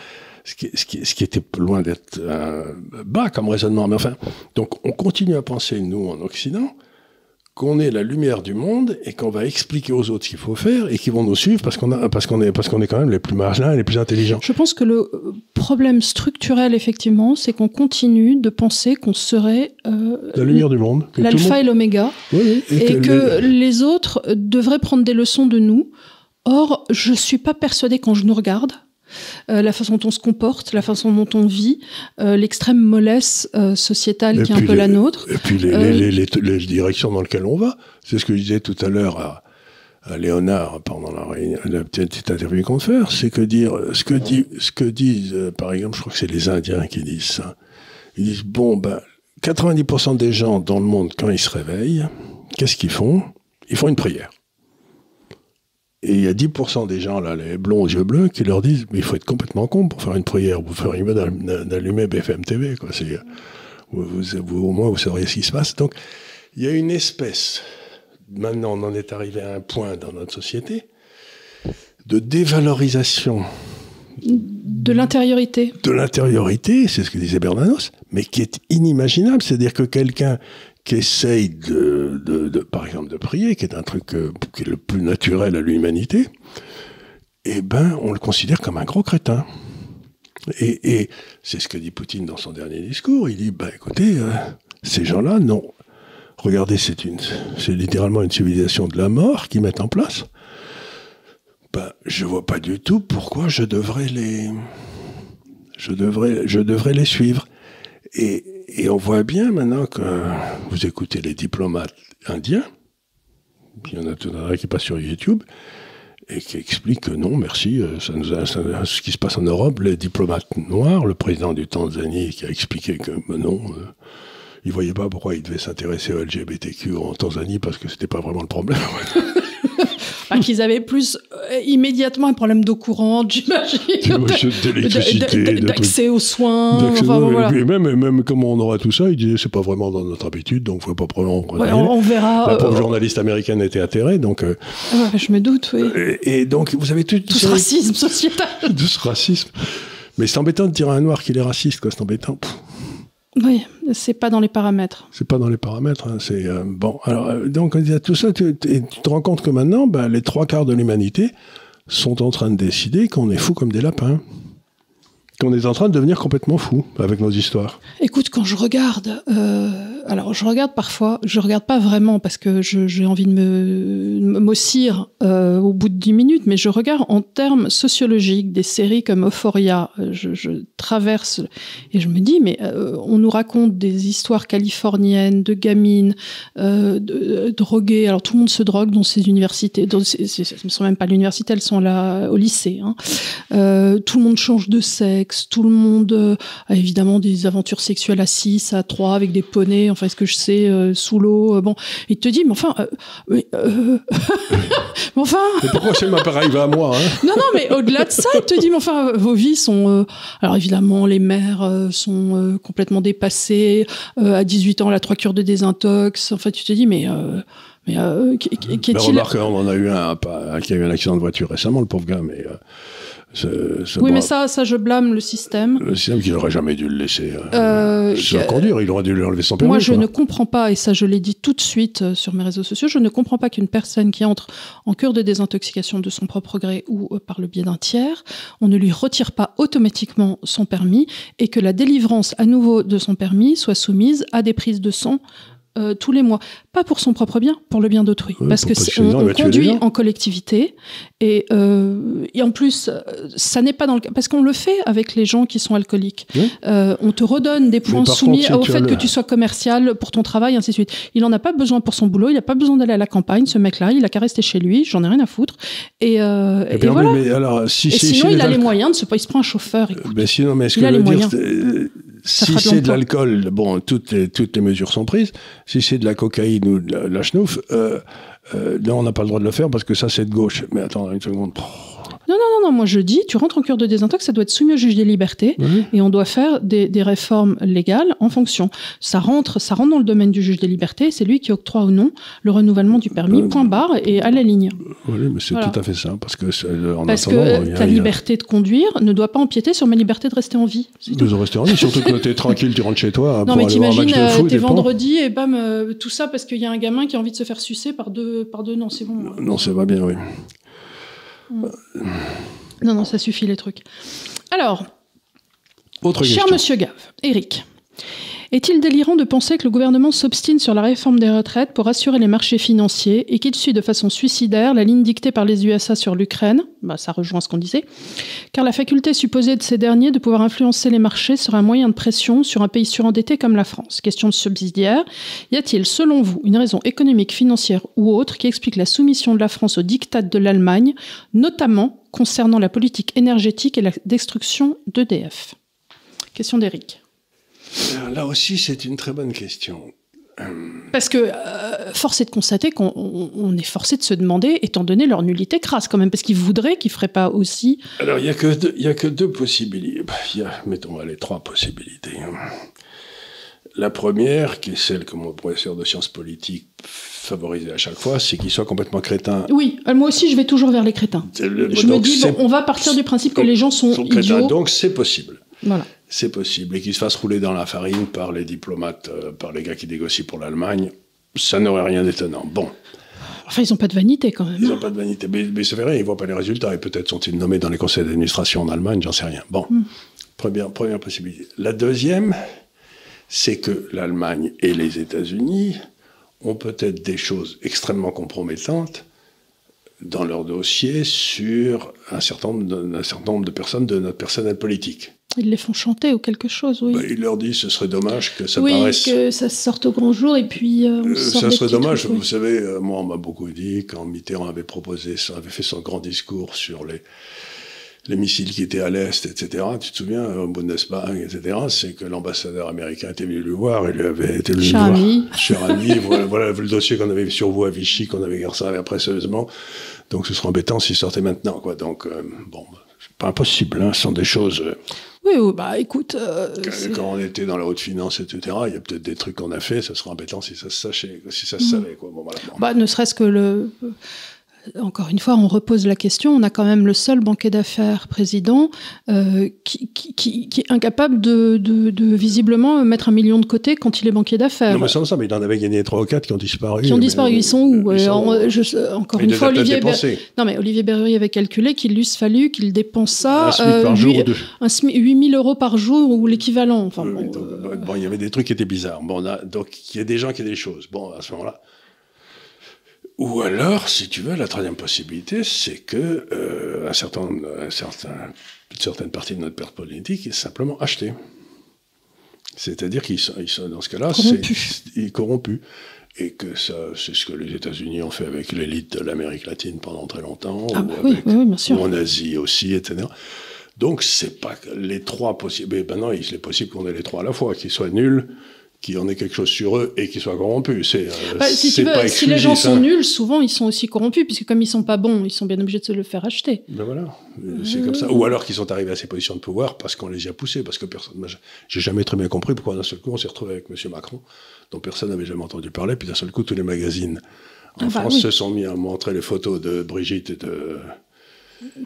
Ce qui était loin d'être euh, bas comme raisonnement. Mais enfin, donc on continue à penser, nous, en Occident, qu'on est la lumière du monde et qu'on va expliquer aux autres ce qu'il faut faire et qu'ils vont nous suivre parce qu'on parce qu'on est parce qu'on est quand même les plus malins et les plus intelligents. Je pense que le euh, problème structurel, effectivement, c'est qu'on continue de penser qu'on serait euh, La lumière du monde. l'alpha monde- et l'oméga, Oui, oui, et, que, les- les autres euh, devraient prendre des leçons de nous. Or, je suis pas persuadée quand je nous regarde. Euh, la façon dont on se comporte, la façon dont on vit, euh, l'extrême mollesse euh, sociétale Et qui est un peu les- la nôtre. Et puis les, directions dans lesquelles on va. C'est ce que je disais tout à l'heure à, à Léonard pendant la, réunion- la petite, interview qu'on fait, c'est que dire ce que, dit, ce que disent, par exemple, je crois que c'est les Indiens qui disent ça. Ils disent bon ben 90% des gens dans le monde quand ils se réveillent, qu'est-ce qu'ils font? Ils font une prière. Et il y a 10% des gens, là, les blonds aux yeux bleus, qui leur disent Mais il faut être complètement con pour faire une prière. Vous feriez mieux d'al- d'allumer BFM TV. Quoi. C'est, vous, vous- vous- au moins, vous sauriez ce qui se passe. Donc, il y a une espèce, maintenant, on en est arrivé à un point dans notre société, de dévalorisation De l'intériorité. de l'intériorité, c'est ce que disait Bernanos, mais qui est inimaginable. C'est-à-dire que quelqu'un essaye de, par exemple, de prier, qui est un truc euh, qui est le plus naturel à l'humanité, eh ben, on le considère comme un gros crétin. Et, c'est ce que dit Poutine dans son dernier discours. Il dit, bah, écoutez, euh, ces gens-là, non. Regardez, c'est littéralement une civilisation de la mort qu'ils mettent en place. Ben, je vois pas du tout pourquoi je devrais les, je devrais, je devrais les suivre. Et, et on voit bien maintenant que vous écoutez les diplomates indiens, il y en a tout un qui passe sur YouTube, et qui expliquent que non, merci, euh, ça nous a, ce qui se passe en Europe, les diplomates noirs, le président du Tanzanie qui a expliqué que ben non, euh, il voyait pas pourquoi il devait s'intéresser au LGBTQ en Tanzanie parce que c'était pas vraiment le problème. *laughs* Enfin, qu'ils avaient plus euh, immédiatement un problème d'eau courante, j'imagine. d'électricité. D'accès aux soins. Enfin, et voilà. puis même, et même comme on aura tout ça, il disait c'est pas vraiment dans notre habitude, donc faut pas vraiment. Ouais, on, on verra. La euh, pauvre journaliste américaine était atterrée, donc. euh, ouais, je me doute, oui. et, et donc vous avez tout, Tout ce racisme sociétal. *laughs* tout ce racisme. Mais c'est embêtant de dire à un noir qu'il est raciste, quoi. C'est embêtant. Pff, Oui, c'est pas dans les paramètres. C'est pas dans les paramètres. hein, C'est euh, bon. Alors euh, donc il y a tout ça. Tu, te rends compte que maintenant, bah, les trois quarts de l'humanité sont en train de décider qu'on est fou comme des lapins. Qu'on est en train de devenir complètement fou avec nos histoires. Écoute, quand je regarde, euh, alors je regarde parfois, je regarde pas vraiment parce que j'ai envie de me m'ossir euh, au bout de 10 minutes, mais je regarde en termes sociologiques des séries comme Euphoria. Euh, Je, traverse et je me dis, mais on nous raconte des histoires californiennes de gamines de- droguées. Alors tout le monde se drogue dans ces universités. Ce ne sont même pas l'université, elles sont là au lycée. hein. Tout le monde change de sexe, tout le monde euh, a évidemment des aventures sexuelles à 6, à 3, avec des poneys, enfin, est-ce que je sais, euh, sous l'eau, euh, bon. Il te dit, mais enfin, mais, *laughs* mais enfin, Et pourquoi c'est ma pareil va à moi hein? Non, non, mais au-delà de ça, il te dit, mais enfin, vos vies sont. alors évidemment, les mères sont complètement dépassées. À 18 ans, la trois cures de désintox. En fait, tu te dis, mais. mais euh, qu'est- qu'est- Mais qu'est-il remarque, on en a eu un, qui a eu un accident de voiture récemment, le pauvre gars, mais euh, ce, ce Oui, mais ça, ça, je blâme le système. le système qu'il n'aurait jamais dû le laisser euh, se euh, conduire, il aurait dû lui enlever son permis. Moi, je quoi. ne comprends pas, et ça, je l'ai dit tout de suite euh, sur mes réseaux sociaux, je ne comprends pas qu'une personne qui entre en cure de désintoxication de son propre gré ou euh, par le biais d'un tiers, on ne lui retire pas automatiquement son permis et que la délivrance à nouveau de son permis soit soumise à des prises de sang euh, tous les mois, pas pour son propre bien, pour le bien d'autrui, Ouais, parce que on, les conduit gens. en collectivité et, euh, et en plus, euh, ça n'est pas dans le cas parce qu'on le fait avec les gens qui sont alcooliques. Euh, on te redonne des points soumis contre, si au fait le- que tu sois commercial pour ton travail, ainsi de suite. Il en a pas besoin pour son boulot, il n'a pas besoin d'aller à la campagne. Ce mec-là, il a qu'à rester chez lui. J'en ai rien à foutre. Et, voilà. mais alors, si, Et si- sinon, si il a les moyens de se. Il se prend un chauffeur. écoute. Ben sinon, mais ce Il que dire, Ça si de c'est de l'alcool, bon, toutes les, toutes les mesures sont prises. Si c'est de la cocaïne ou de la, la schnouf, euh, euh, non, on n'a pas le droit de le faire parce que ça, c'est de gauche. Mais attends, une seconde. Non, non, non, moi je dis, tu rentres en cure de désintox, ça doit être soumis au juge des libertés. Oui. Et on doit faire des, des réformes légales en fonction. Ça rentre, ça rentre dans le domaine du juge des libertés. C'est lui qui octroie ou non le renouvellement du permis, Euh, point barre, et à la ligne. Oui, mais c'est Voilà. tout à fait ça. Parce que, euh, en Parce que attendant, il y a- ta a- liberté de conduire ne doit pas empiéter sur ma liberté de rester en vie. Tout. Nous en vie, surtout que t'es tranquille, tu rentres chez toi Non, pour mais t'imagines, de euh, t'es vendredi et bam, euh, tout ça parce qu'il y a un gamin qui a envie de se faire sucer par deux. Par deux non, c'est bon. Non, ça va bien, oui. Non, non, ça suffit les trucs. Alors, Autre Cher question. Monsieur Gave, Eric, est-il délirant de penser que le gouvernement s'obstine sur la réforme des retraites pour assurer les marchés financiers et qu'il suit de façon suicidaire la ligne dictée par les USA sur l'Ukraine? Bah, Ça rejoint ce qu'on disait. Car la faculté supposée de ces derniers de pouvoir influencer les marchés serait un moyen de pression sur un pays surendetté comme la France. Question subsidiaire. Y a-t-il, selon vous, une raison économique, financière ou autre qui explique la soumission de la France au diktat de l'Allemagne, notamment concernant la politique énergétique et la destruction d'EDF Question d'Eric. Euh, Là aussi, c'est une très bonne question. Parce que euh, force est de constater qu'on on- on est forcé de se demander, étant donné leur nullité crasse quand même, parce qu'ils voudraient qu'ils feraient pas aussi. Alors, il n'y a, que deux- y a que deux possibilités. Bah, Il y a, mettons, les trois possibilités. La première, qui est celle que mon professeur de sciences politiques favorisait à chaque fois, c'est qu'il soit complètement crétin. Oui, euh, moi aussi je vais toujours vers les crétins. Le- Je me dis, bon, on va partir du principe que donc, les gens sont, sont crétins, idiots. donc c'est possible. Voilà. C'est possible. Et qu'il se fasse rouler dans la farine par les diplomates, euh, par les gars qui négocient pour l'Allemagne, ça n'aurait rien d'étonnant. Bon, Enfin, ils ont pas de vanité quand même. ils n'ont pas de vanité. Mais, mais c'est vrai, ils ne voient pas les résultats. Et peut-être sont-ils nommés dans les conseils d'administration en Allemagne, j'en sais rien. Bon, Hmm. première, première possibilité. La deuxième, c'est que l'Allemagne et les États-Unis ont peut-être des choses extrêmement compromettantes dans leur dossier sur un certain nombre de, un certain nombre de personnes de notre personnel politique. Ils les font chanter ou quelque chose, oui. Bah, il leur dit ce serait dommage que ça oui, paraisse. que ça sorte au grand jour et puis euh, on Euh, sort ça serait dommage, trucs, vous oui. savez, euh, moi on m'a beaucoup dit quand Mitterrand avait proposé, avait fait son grand discours sur les, les missiles qui étaient à l'Est, etc. Tu te souviens, au Bundesbank, etc. C'est que l'ambassadeur américain était venu le voir, il lui avait été venu Cher ami. Cher ami, *laughs* voilà, voilà le dossier qu'on avait sur vous à Vichy, qu'on avait conservé précieusement. Donc ce serait embêtant s'il sortait maintenant, quoi. Donc, euh, bon, pas impossible, hein, ce sont des choses. euh, Oui, oui, bah écoute, euh, quand, on était dans la haute finance, etc., il y a peut-être des trucs qu'on a fait, ça serait embêtant si ça se sachait, si ça se Mhm. savait, quoi. Bon, voilà. Bon. Bah, ne serait-ce que le. Encore une fois, on repose la question. On a quand même le seul banquier d'affaires président euh, qui, qui, qui- qui est incapable de, de- de visiblement mettre un million de côté quand il est banquier d'affaires. Non, mais sans ça, mais il en avait gagné trois ou quatre qui ont disparu. qui ont Mais- disparu. Ils sont où Ils sont- en- je- Encore une fois, Olivier. Ber-. Non, mais Olivier Berruy avait calculé qu'il lui fallu qu'il dépense ça. Un SMIC par euh, jour huit- ou deux. un SMIC, 8000 euros par jour ou l'équivalent. Enfin, bon, euh, bon, il y avait des trucs qui étaient bizarres. Bon, on a- donc, il y a des gens qui ont des choses. Bon, à ce moment-là. Ou alors, si tu veux, la troisième possibilité, c'est que euh, un certain, un certain, une certaine partie de notre perte politique est simplement achetée. C'est-à-dire qu'ils sont, ils sont, dans ce cas-là, Corrompus. c'est corrompus. Et que ça, c'est ce que les États-Unis ont fait avec l'élite de l'Amérique latine pendant très longtemps, Ah ou, bah oui, avec- oui, oui, bien sûr. ou en Asie aussi, etc. Donc, c'est pas les trois possibles. Mais maintenant, il est possible qu'on ait les trois à la fois, qu'ils soient nuls, qu'il y en ait quelque chose sur eux et qu'ils soient corrompus. C'est euh, Bah, si, c'est veux, pas si les gens sont hein. nuls, souvent ils sont aussi corrompus, puisque comme ils sont pas bons, ils sont bien obligés de se le faire acheter. Ben voilà, Euh, c'est comme ça. Ou alors qu'ils sont arrivés à ces positions de pouvoir parce qu'on les y a poussés, parce que personne. moi, J'ai jamais très bien compris pourquoi d'un seul coup on s'est retrouvé avec M. Macron, dont personne n'avait jamais entendu parler, puis d'un seul coup tous les magazines en Ah bah France oui. se sont mis à montrer les photos de Brigitte et de.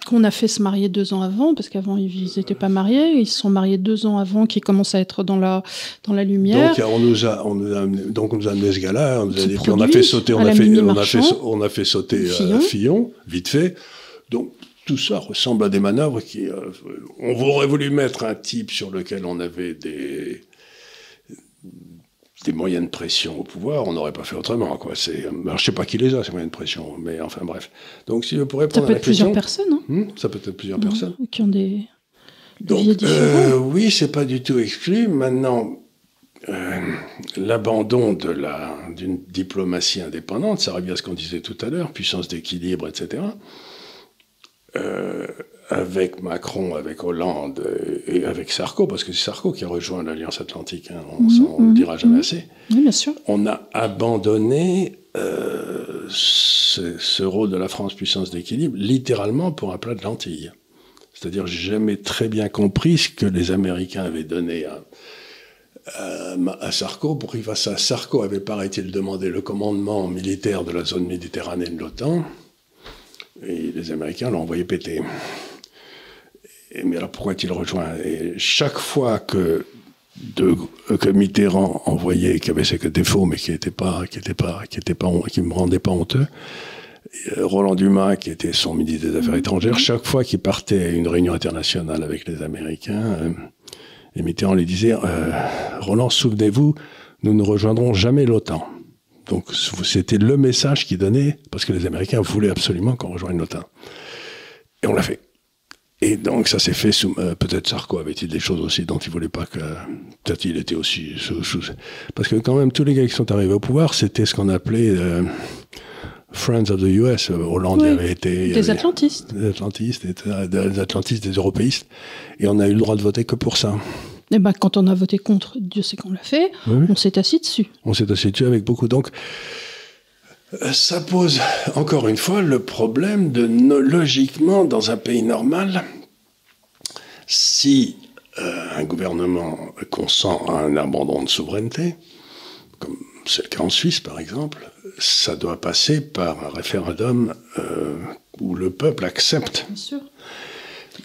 Qu'on a fait se marier deux ans avant, parce qu'avant ils n'étaient pas mariés, ils se sont mariés deux ans avant, qu'ils commencent à être dans la, dans la lumière. Donc on nous a, on nous a amené, donc on nous a amené ce gars-là, on a Qui dit, puis on a produit fait sauter, on a fait, on a fait, Marchand. on a fait sauter euh, Fillon. Fillon, vite fait. Donc tout ça ressemble à des manœuvres qui, euh, on aurait voulu mettre un type sur lequel on avait des des moyens de pression au pouvoir, on n'aurait pas fait autrement. Quoi. C'est, alors, je sais pas qui les a, ces moyens de pression, mais enfin bref. Donc si je pourrais Ça prendre peut la être plusieurs personnes, hein, Hmm, ça peut être plusieurs personnes. qui ont des, Donc, euh, oui, c'est pas du tout exclu. Maintenant, euh, l'abandon de la d'une diplomatie indépendante, ça revient à ce qu'on disait tout à l'heure, puissance d'équilibre, etc. Euh, avec Macron, avec Hollande euh, et avec Sarko, parce que c'est Sarko qui a rejoint l'Alliance Atlantique, hein, on Mhm, ne le mhm, dira jamais assez. Oui, bien sûr. On a abandonné euh, ce, ce rôle de la France puissance d'équilibre littéralement pour un plat de lentilles. C'est-à-dire, j'ai jamais très bien compris ce que les Américains avaient donné à, à, à Sarko pour qu'il fasse ça. Sarko avait, paraît-il, demandé le commandement militaire de la zone méditerranéenne de l'OTAN, et les Américains l'ont envoyé péter. Mais alors pourquoi est-il rejoint? Et chaque fois que, de, que Mitterrand envoyait, qui avait ses défauts, mais qui n'était pas, qui était pas, qui était pas, qui me rendait pas honteux, euh, Roland Dumas, qui était son ministre des Affaires étrangères, chaque fois qu'il partait à une réunion internationale avec les Américains, euh, et Mitterrand lui disait euh, Roland, souvenez-vous, nous ne rejoindrons jamais l'OTAN. Donc c'était le message qu'il donnait, parce que les Américains voulaient absolument qu'on rejoigne l'OTAN. Et on l'a fait. Et donc ça s'est fait sous... euh, peut-être Sarko avait-il des choses aussi dont il voulait pas que... Peut-être il était aussi... Sous, sous- Parce que quand même, tous les gars qui sont arrivés au pouvoir, c'était ce qu'on appelait... euh, Friends of the US. Euh, Hollande Oui, avait été... Des avait- atlantistes. des atlantistes, des, des atlantistes, des européistes. Et on a eu le droit de voter que pour ça. Et ben, quand on a voté contre, Dieu sait qu'on l'a fait, Oui. on s'est assis dessus. On s'est assis dessus avec beaucoup. Donc, ça pose encore une fois le problème de logiquement, dans un pays normal, si euh, un gouvernement consent à un abandon de souveraineté, comme c'est le cas en Suisse par exemple, ça doit passer par un référendum euh, où le peuple accepte. Bien sûr.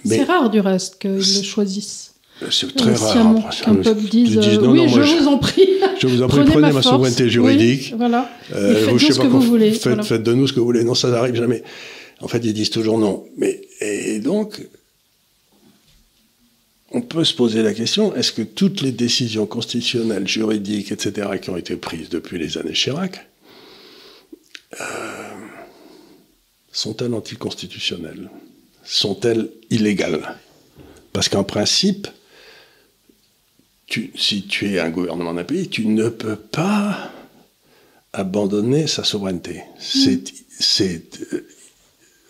C'est rare du reste qu'ils le choisissent. C'est très rare. Qu'un peuple dise, disent, euh, non, oui, non, moi, je vous en prie. Je vous en prie, prenez, ma, force. souveraineté juridique. Oui, voilà. Euh, je sais ce que vous voulez, Faites, voilà. faites de nous ce que vous voulez. Non, ça n'arrive jamais. En fait, ils disent toujours non. Mais, et donc, on peut se poser la question, est-ce que toutes les décisions constitutionnelles, juridiques, etc., qui ont été prises depuis les années Chirac, euh, sont-elles anticonstitutionnelles? Sont-elles illégales? Parce qu'en principe, tu- si tu es un gouvernement d'un pays, tu ne peux pas abandonner sa souveraineté. C'est, c'est, euh,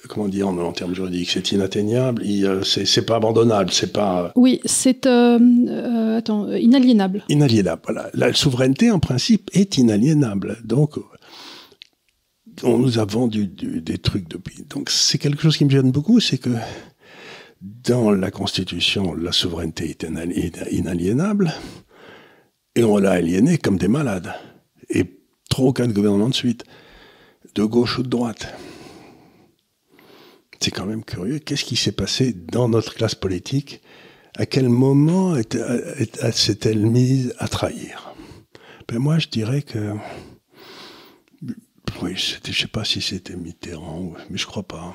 comment dire en, en termes juridiques, c'est inatteignable, euh, c'est, pas abandonnable, c'est pas Oui, c'est euh, euh, attends, euh, inaliénable. inaliénable. Voilà. La souveraineté, en principe, est inaliénable. Donc, euh, on nous a vendu du- des trucs depuis. Donc, c'est quelque chose qui me gêne beaucoup, c'est que dans la Constitution, la souveraineté est inali- inaliénable, et on l'a aliénée comme des malades. Et trop aucun gouvernement de suite, de gauche ou de droite. C'est quand même curieux. Qu'est-ce qui s'est passé dans notre classe politique? À quel moment est- est- est- s'est-elle mise à trahir? Ben Moi, je dirais que. Oui, je sais pas si c'était Mitterrand, mais je crois pas.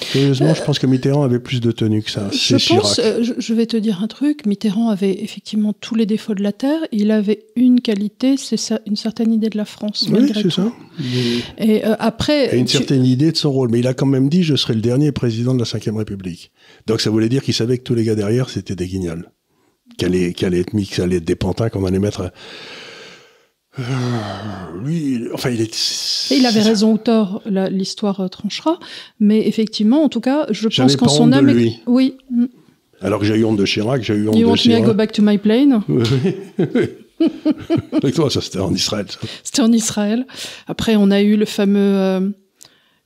Curieusement, je pense que Mitterrand avait plus de tenue que ça. Je pense, euh, je, vais te dire un truc, Mitterrand avait effectivement tous les défauts de la Terre, il avait une qualité, c'est ça- une certaine idée de la France, oui, c'est ça. Et euh, après... a une tu- certaine idée de son rôle, mais il a quand même dit je serai le dernier président de la Ve République. Donc ça voulait dire qu'il savait que tous les gars derrière c'était des guignols, qui allaient être mis, qui allaient être des pantins qu'on allait mettre. Euh, lui, enfin il est. Et il avait raison ou tort, l'histoire euh, tranchera, mais effectivement, en tout cas, je pense qu'en son âme... lui. Oui. Alors que j'ai eu honte de Chirac, j'ai eu honte You de want me to Chirac. go back to my plane? *laughs* *laughs* Avec toi, ça c'était en Israël. C'était en Israël. Après, on a eu le fameux euh,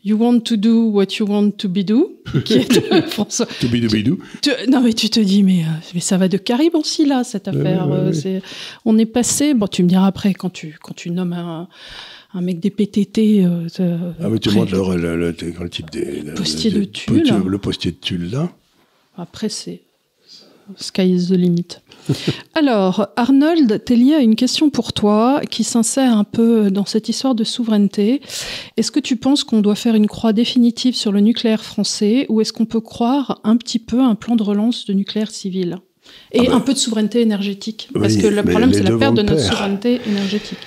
You want to do what you want to be do, *laughs* qui est de François. Toubidou-bidou. Tu- non, mais tu te dis, mais, euh, mais ça va de Caribe aussi, là, cette affaire. ouais, euh, ouais. c'est- On est passé. Bon, tu me diras après, quand tu, quand tu nommes un, un mec des PTT. euh, euh, Ah, mais tu montres le, le, le, le- type des. Postier de Tulle. Le, le postier de Tulle, là. Après, c'est sky is the limit. *laughs* Alors, Arnold Tellier a une question pour toi qui s'insère un peu dans cette histoire de souveraineté. Est-ce que tu penses qu'on doit faire une croix définitive sur le nucléaire français ou est-ce qu'on peut croire un petit peu à un plan de relance de nucléaire civil Et Ah bah. un peu de souveraineté énergétique? Parce Oui, que le problème, c'est la perte de notre souveraineté énergétique.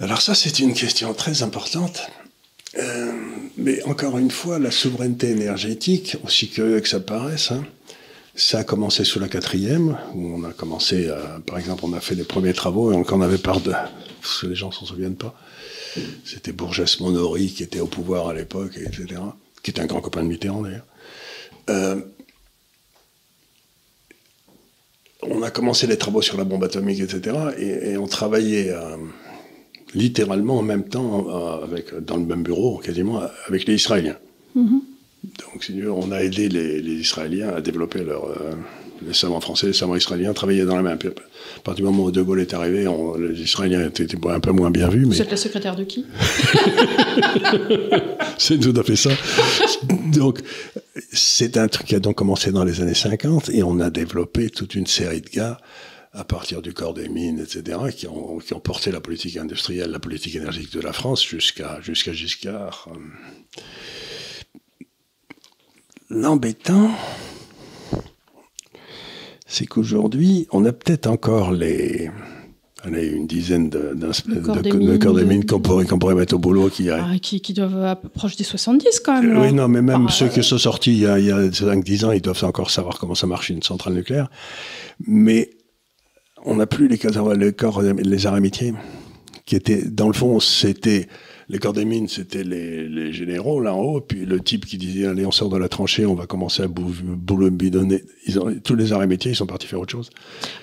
Alors ça, c'est une question très importante. Euh, mais encore une fois, la souveraineté énergétique, aussi curieux que ça paraisse, hein, ça a commencé sous la quatrième, où on a commencé, à- par exemple, on a fait les premiers travaux et on en avait part de, parce que les gens s'en souviennent pas, c'était Bourges Monori qui était au pouvoir à l'époque, et etc., qui était un grand copain de Mitterrand d'ailleurs. Euh, on a commencé les travaux sur la bombe atomique, etc., et, on travaillait euh, littéralement en même temps, euh, avec, dans le même bureau, quasiment, avec les Israéliens. Donc, si tu veux, on a aidé les, les Israéliens à développer leur. euh, les savants français, les savants israéliens travaillaient dans la même. À partir du moment où De Gaulle est arrivé, on- les Israéliens étaient, étaient un peu moins bien vus, mais Vous êtes la secrétaire de qui? *laughs* C'est tout à fait ça. Donc, c'est un truc qui a donc commencé dans les années 50 et on a développé toute une série de gars à partir du corps des mines, etc., qui ont, qui ont porté la politique industrielle, la politique énergétique de la France jusqu'à jusqu'à Giscard. L'embêtant, c'est qu'aujourd'hui, on a peut-être encore les, allez, une dizaine de, de- de de- qu'on pourrait, mettre au boulot qui, Ah, qui, qui doivent à peu proche des 70 quand même. là. oui, non, mais même Ah, ceux qui sont sortis il y a, il y a 5-10 ans, ils doivent encore savoir comment ça marche une centrale nucléaire. Mais on n'a plus les, corps- les corps, les arts et métiers, qui étaient, dans le fond, c'était, les corps des mines, c'était les, les généraux là en haut, puis le type qui disait, allez, on sort de la tranchée, on va commencer à bou- boulot bidonner. Ils ont, tous les arts et métiers, ils sont partis faire autre chose.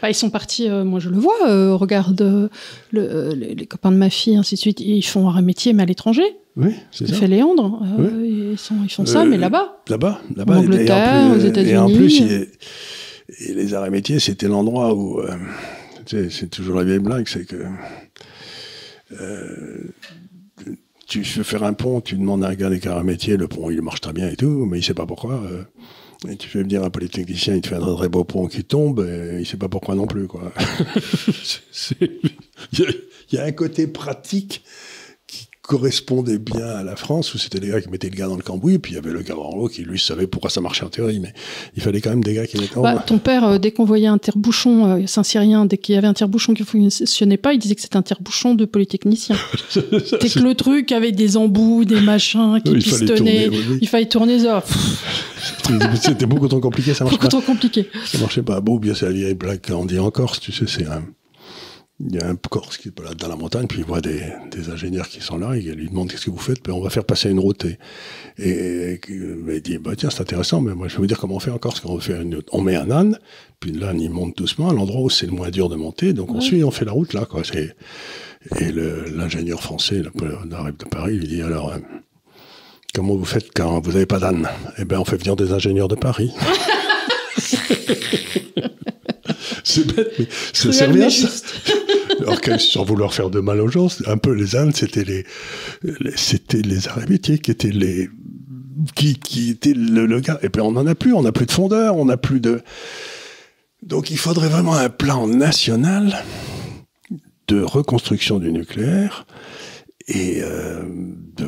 Bah, ils sont partis, euh, moi je le vois, euh, regarde euh, le, les, les copains de ma fille, ainsi de suite, ils font un métier mais à l'étranger. Oui, c'est ça. fait Léandre, euh, ils, sont, ils font ça, mais là-bas. Là-bas, là-bas. En et- et Angleterre, plus- aux États-Unis. Et en plus, il- et les arts et métiers, c'était l'endroit où. c'est toujours la vieille blague, c'est que. euh, tu veux faire un pont, tu demandes à un gars des métiers, le pont il marche très bien et tout, mais il sait pas pourquoi. euh, et tu fais venir un polytechnicien, il te fait un très beau pont qui tombe, et il sait pas pourquoi non plus, quoi. *laughs* Il y, a- il y a un côté pratique correspondait bien à la France, où c'était les gars qui mettaient le gars dans le cambouis, puis il y avait le gars en haut qui, lui, savait pourquoi ça marchait en théorie, mais il fallait quand même des gars qui mettaient en Bah, ton père, euh, dès qu'on voyait un tire-bouchon, euh, Saint-Cyrien, dès qu'il y avait un tire-bouchon qui ne fonctionnait pas, il disait que c'était un tire-bouchon de polytechnicien. *laughs* Dès que le truc avec des embouts, des machins qui il fallait pistonnaient, tourner, oui, oui. il fallait tourner ça. C'était beaucoup trop compliqué, ça marchait beaucoup pas. trop compliqué. Ça marchait pas. Bon, bien, c'est la vieille blague qu'on dit en Corse, tu sais, c'est un. Il y a un Corse qui est là dans la montagne, puis il voit des, des ingénieurs qui sont là, et il lui demande qu'est-ce que vous faites, puis on va faire passer une route. Et, et, et il dit, bah, tiens, c'est intéressant, mais moi je vais vous dire comment on fait en Corse. Quand on, fait une- on met un âne, puis l'âne il monte doucement à l'endroit où c'est le moins dur de monter, donc on suit, on fait la route là. Quoi. Et l'ingénieur français, le arrive de Paris, il lui dit, alors, euh, comment vous faites quand vous n'avez pas d'âne? Eh bien, on fait venir des ingénieurs de Paris. *laughs* *laughs* c'est bête, mais ça servait à ça. Alors que sans vouloir faire de mal aux gens, un peu les ânes, c'était les, les- c'était les qui étaient les, qui, qui étaient le, gars. Et puis on n'en a plus, on n'a plus de fondeurs, on n'a plus de. Donc il faudrait vraiment un plan national de reconstruction du nucléaire et euh, de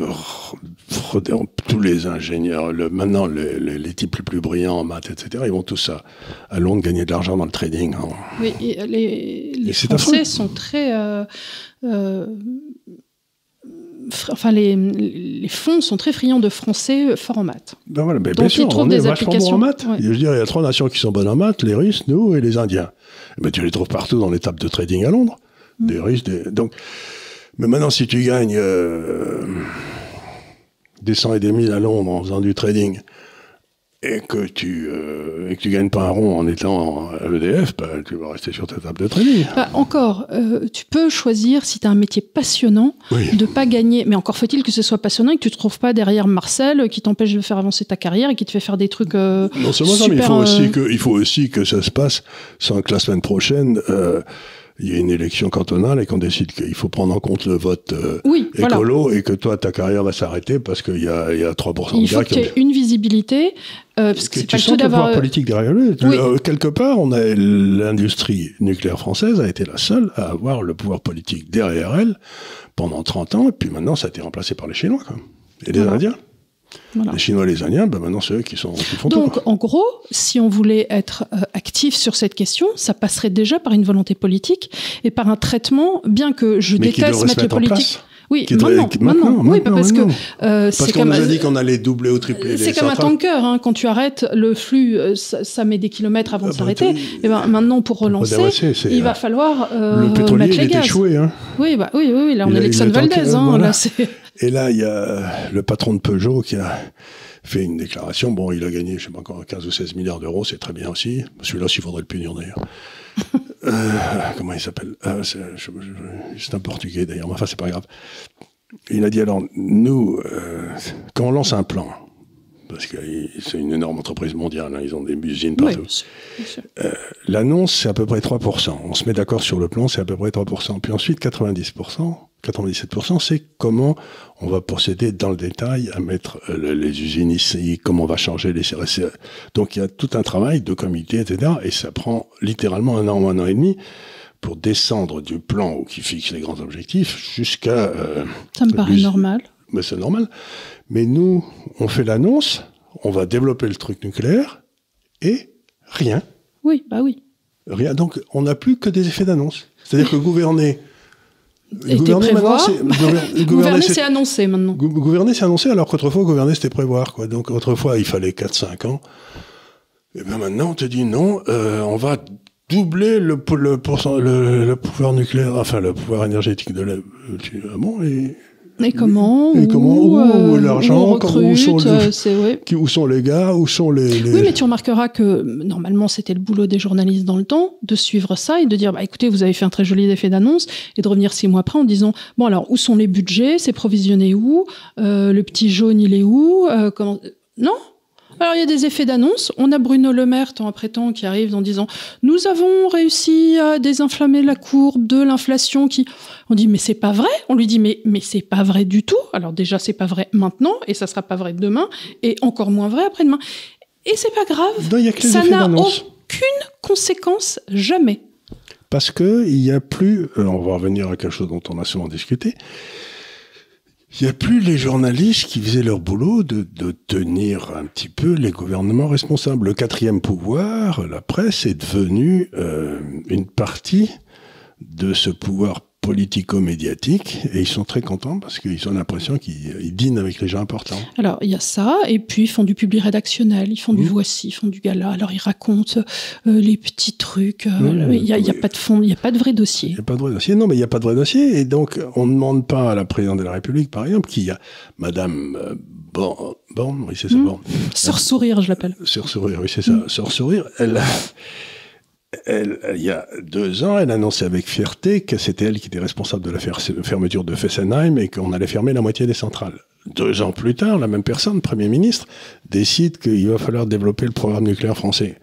tous les ingénieurs, le, maintenant le- le- les types les plus brillants en maths, etc., ils vont tous à, à Londres gagner de l'argent dans le trading. hein. Oui, et les, les Et c'est Français sont très. euh, euh, Enfin, les, fonds sont très friands de français forts en maths. Ben voilà, ben Donc, bien sûr, ils trouvent on est des applications. en maths. Ouais. Je veux dire, il y a trois nations qui sont bonnes en maths, les Russes, nous et les Indiens. Eh ben, tu les trouves partout dans les tables de trading à Londres. Mm. Des Russes, des... Donc, mais maintenant, si tu gagnes euh, des cent et des mille à Londres en faisant du trading, et que tu euh, et que tu gagnes pas un rond en étant à l'EDF, ben, tu vas rester sur ta table de trading. Bah, encore, euh, tu peux choisir, si tu as un métier passionnant, Oui. de pas gagner. Mais encore faut-il que ce soit passionnant et que tu te trouves pas derrière Marcel euh, qui t'empêche de faire avancer ta carrière et qui te fait faire des trucs. euh, Non seulement ça, mais il faut, euh, aussi que, il faut aussi que ça se passe sans que la semaine prochaine, euh, il y ait une élection cantonale et qu'on décide qu'il faut prendre en compte le vote euh, Oui, voilà. écolo et que toi, ta carrière va s'arrêter parce qu'il y a, il y a 3% de Il faut gars qui qu'il y ont... ait une visibilité. euh, parce que Que c'est tu pas le sens le pouvoir d'avoir. politique derrière lui. Oui. Euh, quelque part, on a l'industrie nucléaire française a été la seule à avoir le pouvoir politique derrière elle pendant 30 ans, et puis maintenant, ça a été remplacé par les Chinois, quoi. Et les Voilà. Indiens. Voilà. Les Chinois et les Indiens, ben maintenant c'est eux qui, sont, qui font Donc, tout. en gros, si on voulait être euh, actif sur cette question, ça passerait déjà par une volonté politique et par un traitement, bien que je Mais déteste mettre le politique. Oui, maintenant, qui- maintenant, maintenant, oui, pas parce maintenant. que euh, Parce c'est qu'on comme nous a dit qu'on allait doubler ou tripler c'est comme un tanker, hein, quand tu arrêtes le flux, euh, ça, ça met des kilomètres avant de Ah bah, s'arrêter. tu- Et ben maintenant pour relancer, il euh, va falloir euh, Le pétrolier, mettre il les est gaz. échoué. Hein. Oui, bah, oui, oui, oui, là on Il est a- il Exxon Valdez, hein, voilà. là c'est. Et là, il y a le patron de Peugeot qui a fait une déclaration. Bon, il a gagné, je sais pas encore, 15 ou 16 milliards d'euros, c'est très bien aussi. Celui-là, s'il faudrait le punir d'ailleurs. *laughs* Euh, comment il s'appelle? Euh, C'est un portugais d'ailleurs, mais enfin, c'est pas grave. Il a dit alors, nous, euh, quand on lance un plan, parce que c'est une énorme entreprise mondiale, hein, ils ont des usines partout. L'annonce, c'est à peu près 3%. On se met d'accord sur le plan, c'est à peu près 3%. Puis ensuite, 90%, 97%, c'est comment on va procéder dans le détail à mettre euh, le- les usines ici, comment on va changer les CRC. Donc, il y a tout un travail de comité, etc. Et ça prend littéralement un an ou un an et demi pour descendre du plan qui fixe les grands objectifs jusqu'à... euh, Ça me paraît normal. mais c'est normal. Mais nous, on fait l'annonce, on va développer le truc nucléaire, et rien. Oui, bah oui. Rien. Donc, on n'a plus que des effets d'annonce. C'est-à-dire que gouverner. *laughs* Gouverner, c'est- Gouverner, annoncé maintenant. gou- gouverner, c'est annoncé, alors qu'autrefois, gouverner, c'était prévoir. Quoi. Donc, autrefois, il fallait 4-5 ans. Et bien maintenant, on te dit non, euh, on va doubler le, le, pourcent- le, le pouvoir nucléaire, enfin, le pouvoir énergétique de la. tu- Ah bon et, Et comment Et où, comment Où euh, l'argent où sont recrute, les- euh, *laughs* c'est ouais. qui- Où sont les gars Où sont les. les- Oui, mais tu remarqueras que euh, normalement, c'était le boulot des journalistes dans le temps de suivre ça et de dire bah, écoutez, vous avez fait un très joli effet d'annonce et de revenir six mois après en disant bon, alors, où sont les budgets C'est provisionné où Euh, Le petit jaune, il est où Euh, comment... Non alors il y a des effets d'annonce. On a Bruno Le Maire, temps après temps, qui arrive en disant nous avons réussi à désinflammer la courbe de l'inflation. Qui on dit mais c'est pas vrai. On lui dit mais mais c'est pas vrai du tout. Alors déjà c'est pas vrai maintenant et ça sera pas vrai demain et encore moins vrai après-demain. Et c'est pas grave. Non, il n'y a que les Ça n'a aucune conséquence jamais. Parce que il n'y a plus, euh, on va revenir à quelque chose dont on a souvent discuté, il n'y a plus les journalistes qui faisaient leur boulot de, de tenir un petit peu les gouvernements responsables. Le quatrième pouvoir, la presse, est devenue euh, une partie de ce pouvoir politico-médiatique et ils sont très contents parce qu'ils ont l'impression qu'ils ils dînent avec les gens importants. Alors il y a ça et puis ils font du public rédactionnel, ils font du Mmh. voici, ils font du gala. Alors ils racontent euh, les petits trucs. euh, Il n'y a, pas de fond, il n'y a pas de vrai dossier. Il n'y a pas de vrai dossier. Non, mais il n'y a pas de vrai dossier. Et donc, on ne demande pas à la présidente de la République, par exemple, qui a Madame euh, Borne, Borne, oui, c'est ça, Mm. Borne. Sœur sourire, je l'appelle. Sœur Sourire, oui, c'est ça. Sœur Sourire, elle, elle, il y a deux ans, elle annonçait avec fierté que c'était elle qui était responsable de la fer- fermeture de Fessenheim et qu'on allait fermer la moitié des centrales. Deux ans plus tard, la même personne, Premier ministre, décide qu'il va falloir développer le programme nucléaire français.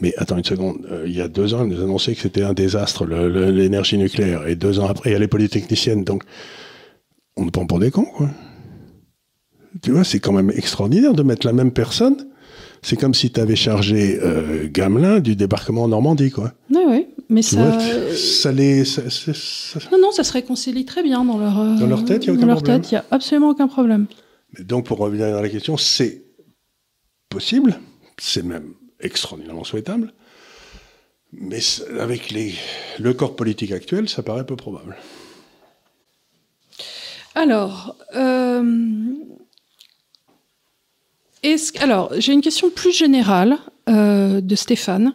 Mais attends une seconde, euh, il y a deux ans, elle nous annonçait que c'était un désastre, l'énergie nucléaire. Et deux ans après, il y a les polytechniciennes. Donc, on ne prend pour des cons, quoi. Tu vois, c'est quand même extraordinaire de mettre la même personne. C'est comme si tu avais chargé euh, Gamelin du débarquement en Normandie, quoi. Oui, oui. Mais Tu ça. vois, ça les. ça- ça- ça- Non, non, ça se réconcilie très bien dans leur. euh, Dans leur tête, il y a aucun Dans leur problème. tête, il n'y a absolument aucun problème. Mais donc, pour revenir à la question, c'est possible, c'est même extraordinairement souhaitable, mais avec les, le corps politique actuel, ça paraît peu probable. Alors, euh, est-ce alors j'ai une question plus générale euh, de Stéphane,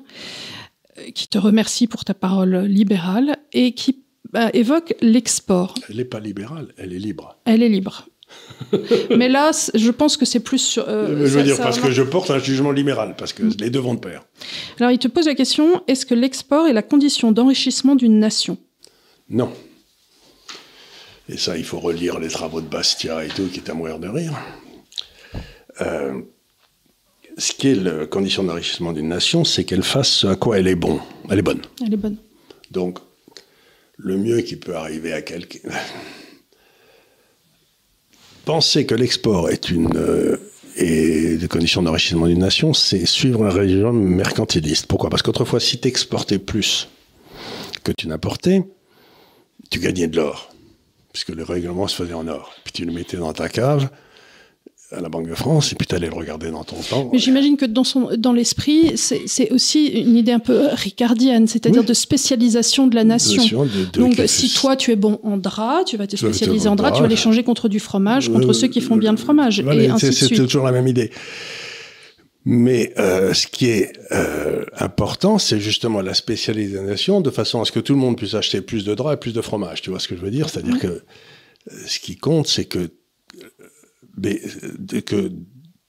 euh, qui te remercie pour ta parole libérale et qui euh, évoque l'export. Elle n'est pas libérale, elle est libre. Elle est libre. *laughs* Mais là, je pense que c'est plus sur. euh, je veux ça- dire, ça parce que je porte un jugement libéral, parce que les deux vont de pair. Alors, il te pose la question est-ce que l'export est la condition d'enrichissement d'une nation? Non. Et ça, il faut relire les travaux de Bastia et tout, qui est à mourir de rire. Euh, ce qui est la condition d'enrichissement d'une nation, c'est qu'elle fasse ce à quoi elle est bon. Elle est bonne. Elle est bonne. Donc, le mieux qui peut arriver à quelqu'un. *laughs* Penser que l'export est une euh, est des conditions d'enrichissement d'une nation, c'est suivre un régime mercantiliste. Pourquoi? Parce qu'autrefois, si tu exportais plus que tu n'apportais, tu gagnais de l'or, puisque le règlement se faisait en or. Puis tu le mettais dans ta cave, à la Banque de France et puis tu allais le regarder dans ton temps. Mais j'imagine que dans, son, dans l'esprit, c'est aussi une idée un peu ricardienne, c'est-à-dire de spécialisation de la nation. Donc si toi tu es bon en drap, tu vas te spécialiser en drap, tu vas l'échanger contre du fromage, contre ceux qui font bien le fromage. c'est toujours la même idée. Mais euh, ce qui est euh, important, c'est justement la spécialisation de façon à ce que tout le monde puisse acheter plus de draps et plus de fromage. Tu vois ce que je veux dire? C'est-à-dire que euh, ce qui compte, c'est que, que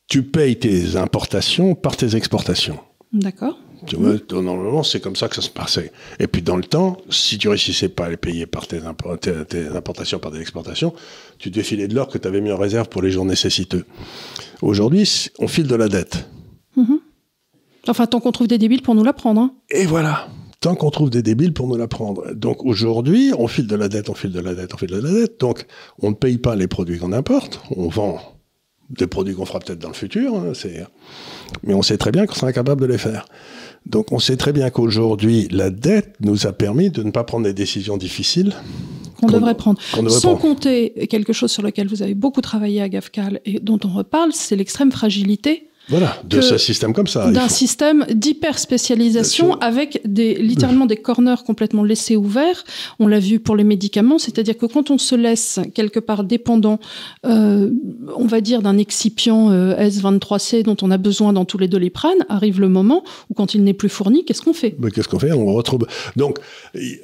tu payes tes importations par tes exportations. D'accord. Tu vois, normalement, c'est comme ça que ça se passait. Et puis, dans le temps, si tu réussissais pas à les payer par tes, importations, par tes exportations, tu défilais de l'or que tu avais mis en réserve pour les jours nécessiteux. Aujourd'hui, on file de la dette. Mhm. Enfin, tant qu'on trouve des débiles pour nous la prendre. Hein. Et voilà. Tant qu'on trouve des débiles pour nous la prendre. Donc aujourd'hui, on file de la dette, on file de la dette, on file de la dette. Donc on ne paye pas les produits qu'on importe. On vend des produits qu'on fera peut-être dans le futur. Hein, mais on sait très bien qu'on sera incapable de les faire. Donc on sait très bien qu'aujourd'hui, la dette nous a permis de ne pas prendre des décisions difficiles. Qu'on devrait prendre. Sans compter quelque chose sur lequel vous avez beaucoup travaillé à GAFCAL et dont on reparle, c'est l'extrême fragilité voilà, de ce système comme ça. D'un système d'hyper spécialisation avec des, littéralement des corners complètement laissés ouverts. On l'a vu pour les médicaments, c'est-à-dire que quand on se laisse quelque part dépendant, euh, on va dire, d'un excipient euh, S23C dont on a besoin dans tous les doliprane, arrive le moment où quand il n'est plus fourni, qu'est-ce qu'on fait? Mais Qu'est-ce qu'on fait? On retrouve. Donc,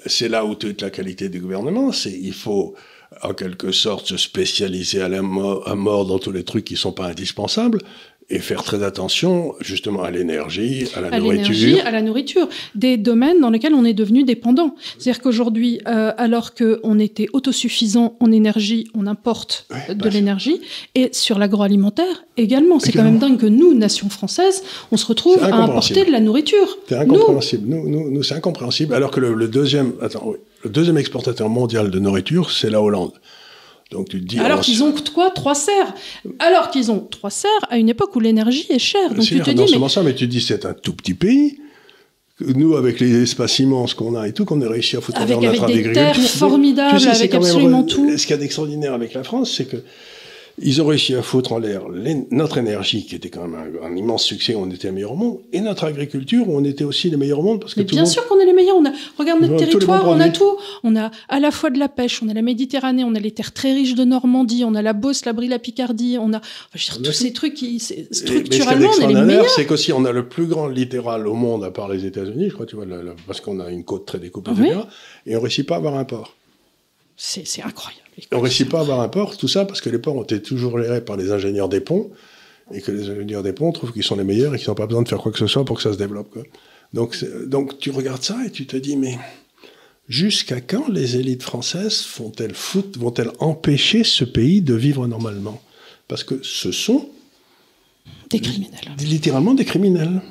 c'est là où toute la qualité du gouvernement, c'est il faut en quelque sorte se spécialiser à, la mort, à mort dans tous les trucs qui sont pas indispensables et faire très attention justement à l'énergie, à la à nourriture. à la nourriture, des domaines dans lesquels on est devenu dépendant. C'est-à-dire qu'aujourd'hui, euh, alors qu'on était autosuffisant en énergie, on importe de bah, l'énergie, et sur l'agroalimentaire également. C'est quand même dingue que nous, nation française, on se retrouve à importer de la nourriture. C'est incompréhensible. Nous, nous, nous, c'est incompréhensible. Alors que le, le deuxième, attends, oui, le deuxième exportateur mondial de nourriture, c'est la Hollande. Donc tu te dis. Alors qu'ils ont quoi Trois serres Alors qu'ils ont trois serres à une époque où l'énergie est chère. Donc tu te non dis. Mais... ça, mais tu te dis c'est un tout petit pays. Nous, avec les espaces immenses qu'on a et tout, qu'on a réussi à foutre avec, en notre agriculture. Avec des terres formidables, avec absolument tout. Ce qu'il y a d'extraordinaire avec la France, c'est que ils ont réussi à foutre en l'air notre énergie, qui était quand même un, immense succès, on était les meilleurs au monde, et notre agriculture, où on était aussi les meilleurs au monde. Parce que Mais bien sûr qu'on est les meilleurs. On a, regarde notre territoire, on a tout. On a à la fois de la pêche, on a la Méditerranée, on a les terres très riches de Normandie, on a la Beauce, la Brie, la Picardie, on a enfin, tous ces trucs qui, structurellement, on est les meilleurs. C'est qu'aussi, on a le plus grand littoral au monde, à part les États-Unis, je crois, tu vois, parce qu'on a une côte très découpée, et on réussit pas à avoir un port. C'est incroyable. On ne réussit pas à avoir un port, tout ça, parce que les ports ont été toujours gérés par les ingénieurs des ponts, et que les ingénieurs des ponts trouvent qu'ils sont les meilleurs et qu'ils n'ont pas besoin de faire quoi que ce soit pour que ça se développe. Donc, donc tu regardes ça et tu te dis, mais jusqu'à quand les élites françaises font-elles vont-elles empêcher ce pays de vivre normalement? Parce que ce sont des criminels. Littéralement des criminels.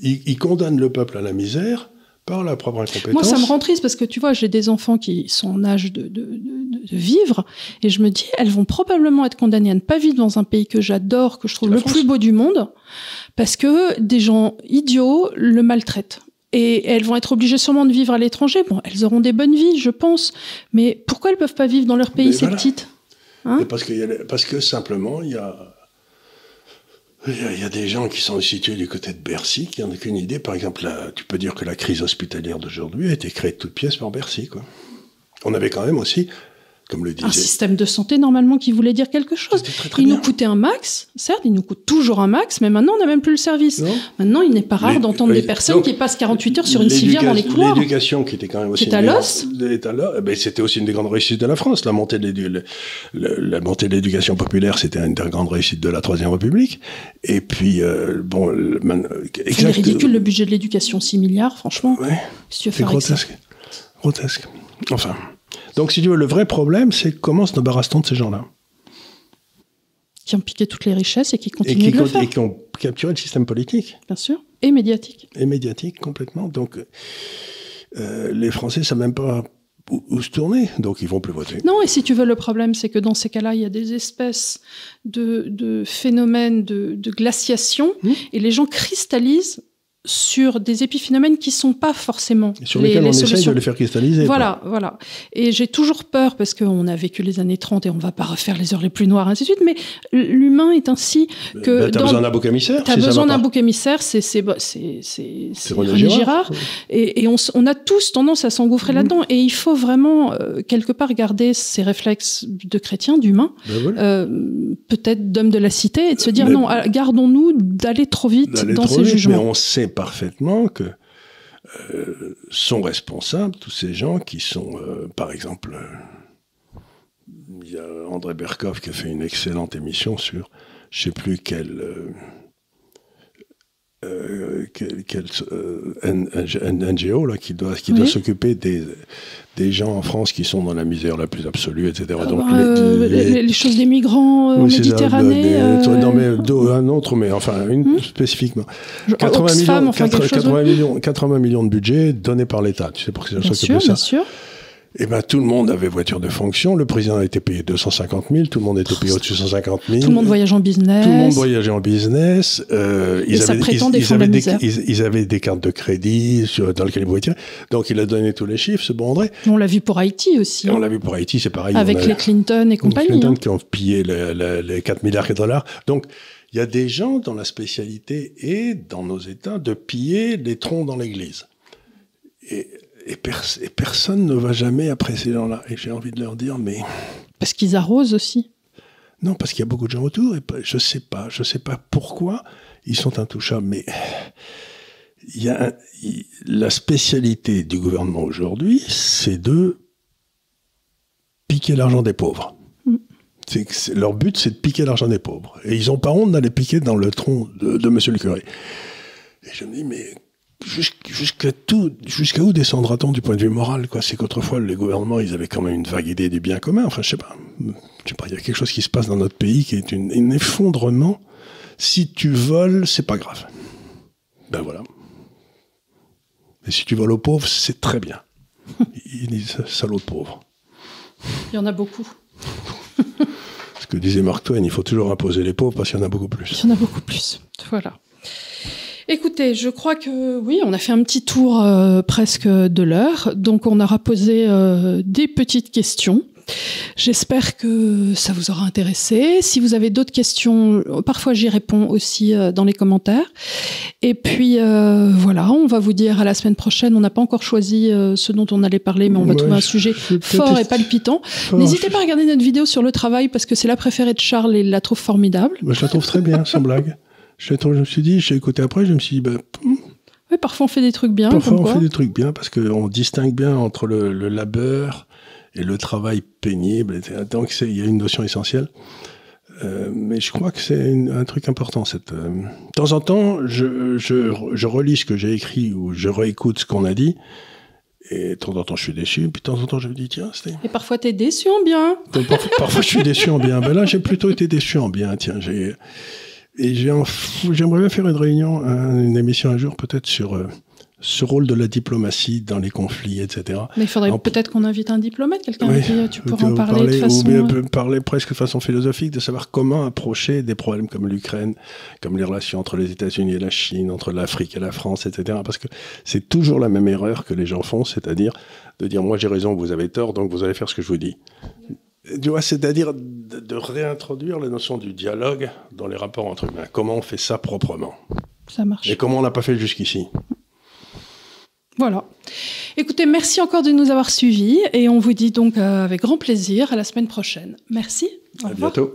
ils condamnent le peuple à la misère par la propre incompétence. Moi, ça me rend triste parce que tu vois, j'ai des enfants qui sont en âge de, de, de, de, vivre et je me dis, elles vont probablement être condamnées à ne pas vivre dans un pays que j'adore, que je trouve le plus beau du monde, parce que des gens idiots le maltraitent. Et elles vont être obligées sûrement de vivre à l'étranger. Bon, elles auront des bonnes vies, je pense. Mais pourquoi elles peuvent pas vivre dans leur pays, ces petites? Hein? Parce, que parce que simplement, il y a il y, a, des gens qui sont situés du côté de Bercy qui n'en ont qu'une idée. Par exemple, tu peux dire que la crise hospitalière d'aujourd'hui a été créée de toutes pièces par Bercy. Quoi. On avait quand même aussi un système de santé normalement qui voulait dire quelque chose. il nous coûtait un max, certes, il nous coûte toujours un max, mais maintenant on n'a même plus le service. Maintenant, il n'est pas rare d'entendre des personnes qui passent 48 heures sur une civière dans les couloirs. L'éducation qui était quand même aussi... à l'os eh ben, C'était aussi une des grandes réussites de la France. La montée de l'éducation populaire, c'était une des grandes réussites de la Troisième République. Et puis, euh, bon... C'est ridicule le budget de l'éducation, 6 milliards, franchement. Ouais, c'est grotesque. Grotesque. Enfin... Donc, si tu veux, le vrai problème, c'est comment se débarrasse-t-on de ces gens-là Qui ont piqué toutes les richesses et qui continuent de le faire. Et qui ont capturé le système politique. Bien sûr. Et médiatique. Et médiatique, complètement. Donc, euh, les Français ne savent même pas où, se tourner, donc ils vont plus voter. Non, et si tu veux, le problème, c'est que dans ces cas-là, il y a des espèces de, phénomènes de, glaciation, mmh. et les gens cristallisent sur des épiphénomènes qui sont pas forcément Sur les, lesquels les on essaye de les faire cristalliser. quoi. Voilà, voilà. Et j'ai toujours peur parce qu'on a vécu les années 30 et on va pas refaire les heures les plus noires, ainsi de suite. Mais l'humain est ainsi que Bah, T'as besoin d'un bouc émissaire T'as si besoin d'un bouc émissaire, c'est c'est bah, c'est c'est c'est René Girard. Girard, et, et on, a tous tendance à s'engouffrer Mhm. là-dedans. Et il faut vraiment euh, quelque part garder ces réflexes de chrétien, d'humain, Ben voilà. euh, peut-être d'homme de la cité, et de se dire Mais- non, ah, gardons-nous d'aller trop vite dans trop ces vite, jugements. Mais on sait parfaitement que euh, sont responsables tous ces gens qui sont, euh, par exemple, euh, il y a André Berkoff qui a fait une excellente émission sur, je sais plus quel. euh, euh, euh, NGO là, qui doit, qui doit s'occuper des, des gens en France qui sont dans la misère la plus absolue, etc. Ah Donc, bah, les- euh, les- les, les choses des migrants euh, oui, euh, non, mais un autre, mais enfin, une Hmm. spécifiquement. je- 80 Oxfam, millions, enfin, quelque 80, chose, 80 oui. millions, 80 millions de budget donné par l'État. Tu sais pour que ça s'occupe de ça. bien sûr. Et ben tout le monde avait voiture de fonction. Le président a été payé 250 000. Tout le monde était payé au-dessus de 150 000. Tout le monde voyage en business. Tout le monde voyageait en business. Euh, Et avaient des, ils, avaient des cartes de crédit sur, dans lesquelles ils pouvaient tirer. Donc il a donné tous les chiffres, ce bon André. On l'a vu pour Haïti aussi. Et hein, on l'a vu pour Haïti, c'est pareil. avec on a- les Clinton et compagnie. Clinton hein. qui ont pillé le- le- les 4 milliards de dollars. Donc, il y a des gens dont la spécialité est, dans nos États, de piller les troncs dans l'église. Et, et, pers- et personne ne va jamais après ces gens-là. Et j'ai envie de leur dire, mais Parce qu'ils arrosent aussi. non, parce qu'il y a beaucoup de gens autour. Et je sais pas, je sais pas pourquoi ils sont intouchables. Mais il y a la spécialité du gouvernement aujourd'hui, c'est de piquer l'argent des pauvres. Mm. C'est leur but, c'est de piquer l'argent des pauvres. Et ils ont pas honte d'aller piquer dans le tronc de, de Monsieur le curé. Et je me dis, mais jusqu'à tout, jusqu'à où descendra-t-on du point de vue moral, quoi? C'est qu'autrefois, les gouvernements, ils avaient quand même une vague idée du bien commun. Enfin, je sais pas. Je sais pas, il y a quelque chose qui se passe dans notre pays qui est une, un effondrement. Si tu voles, c'est pas grave. Ben voilà. Et si tu voles aux pauvres, c'est très bien. *laughs* Ils disent salaud de pauvres. Il y en a beaucoup. Ce que disait Mark Twain, il faut toujours imposer les pauvres parce qu'il y en a beaucoup plus. Il y en a beaucoup plus. Voilà. Écoutez, je crois que oui, on a fait un petit tour euh, presque de l'heure. Donc, on aura posé euh, des petites questions. J'espère que ça vous aura intéressé. Si vous avez d'autres questions, parfois j'y réponds aussi euh, dans les commentaires. Et puis euh, voilà, on va vous dire à la semaine prochaine. On n'a pas encore choisi ce dont on allait parler, mais on va Ouais, trouver un je- sujet fort et palpitant. N'hésitez pas à regarder notre vidéo sur le travail parce que c'est la préférée de Charles et il la trouve formidable. Bah, je la trouve très bien, sans blague. Trouve- je me suis dit, j'ai écouté après, je me suis dit, bah, hum, Oui, parfois on fait des trucs bien. parfois comme on quoi. fait des trucs bien parce qu'on distingue bien entre le, le labeur et le travail pénible. etc. Donc il y a une notion essentielle. Euh, mais je crois que c'est un truc important. Cette, euh, De temps en temps, je, je, je relis ce que j'ai écrit ou je réécoute ce qu'on a dit. Et de temps en temps, je suis déçu. Puis de temps en temps, je me dis, tiens, c'était... Et parfois t'es déçu en bien. Donc, parfois, parfois, je suis déçu en bien. Ben là, j'ai plutôt été déçu en bien. Tiens, j'ai et j'aimerais bien faire une réunion, un- une émission un jour peut-être sur euh, ce rôle de la diplomatie dans les conflits, etc. Mais il faudrait peut-être qu'on invite un diplomate, quelqu'un Oui, qui euh, tu pourras en parler de façon. ou bien euh, parler presque de façon philosophique de savoir comment approcher des problèmes comme l'Ukraine, comme les relations entre les États-Unis et la Chine, entre l'Afrique et la France, etc. Parce que c'est toujours la même erreur que les gens font, c'est-à-dire de dire moi j'ai raison, vous avez tort, donc vous allez faire ce que je vous dis. Tu vois, c'est-à-dire de, de réintroduire la notion du dialogue dans les rapports entre humains. Comment on fait ça proprement? Ça marche. Et comment on l'a pas fait jusqu'ici? Voilà. Écoutez, merci encore de nous avoir suivis et on vous dit donc euh, avec grand plaisir à la semaine prochaine. Merci. Au À revoir. bientôt.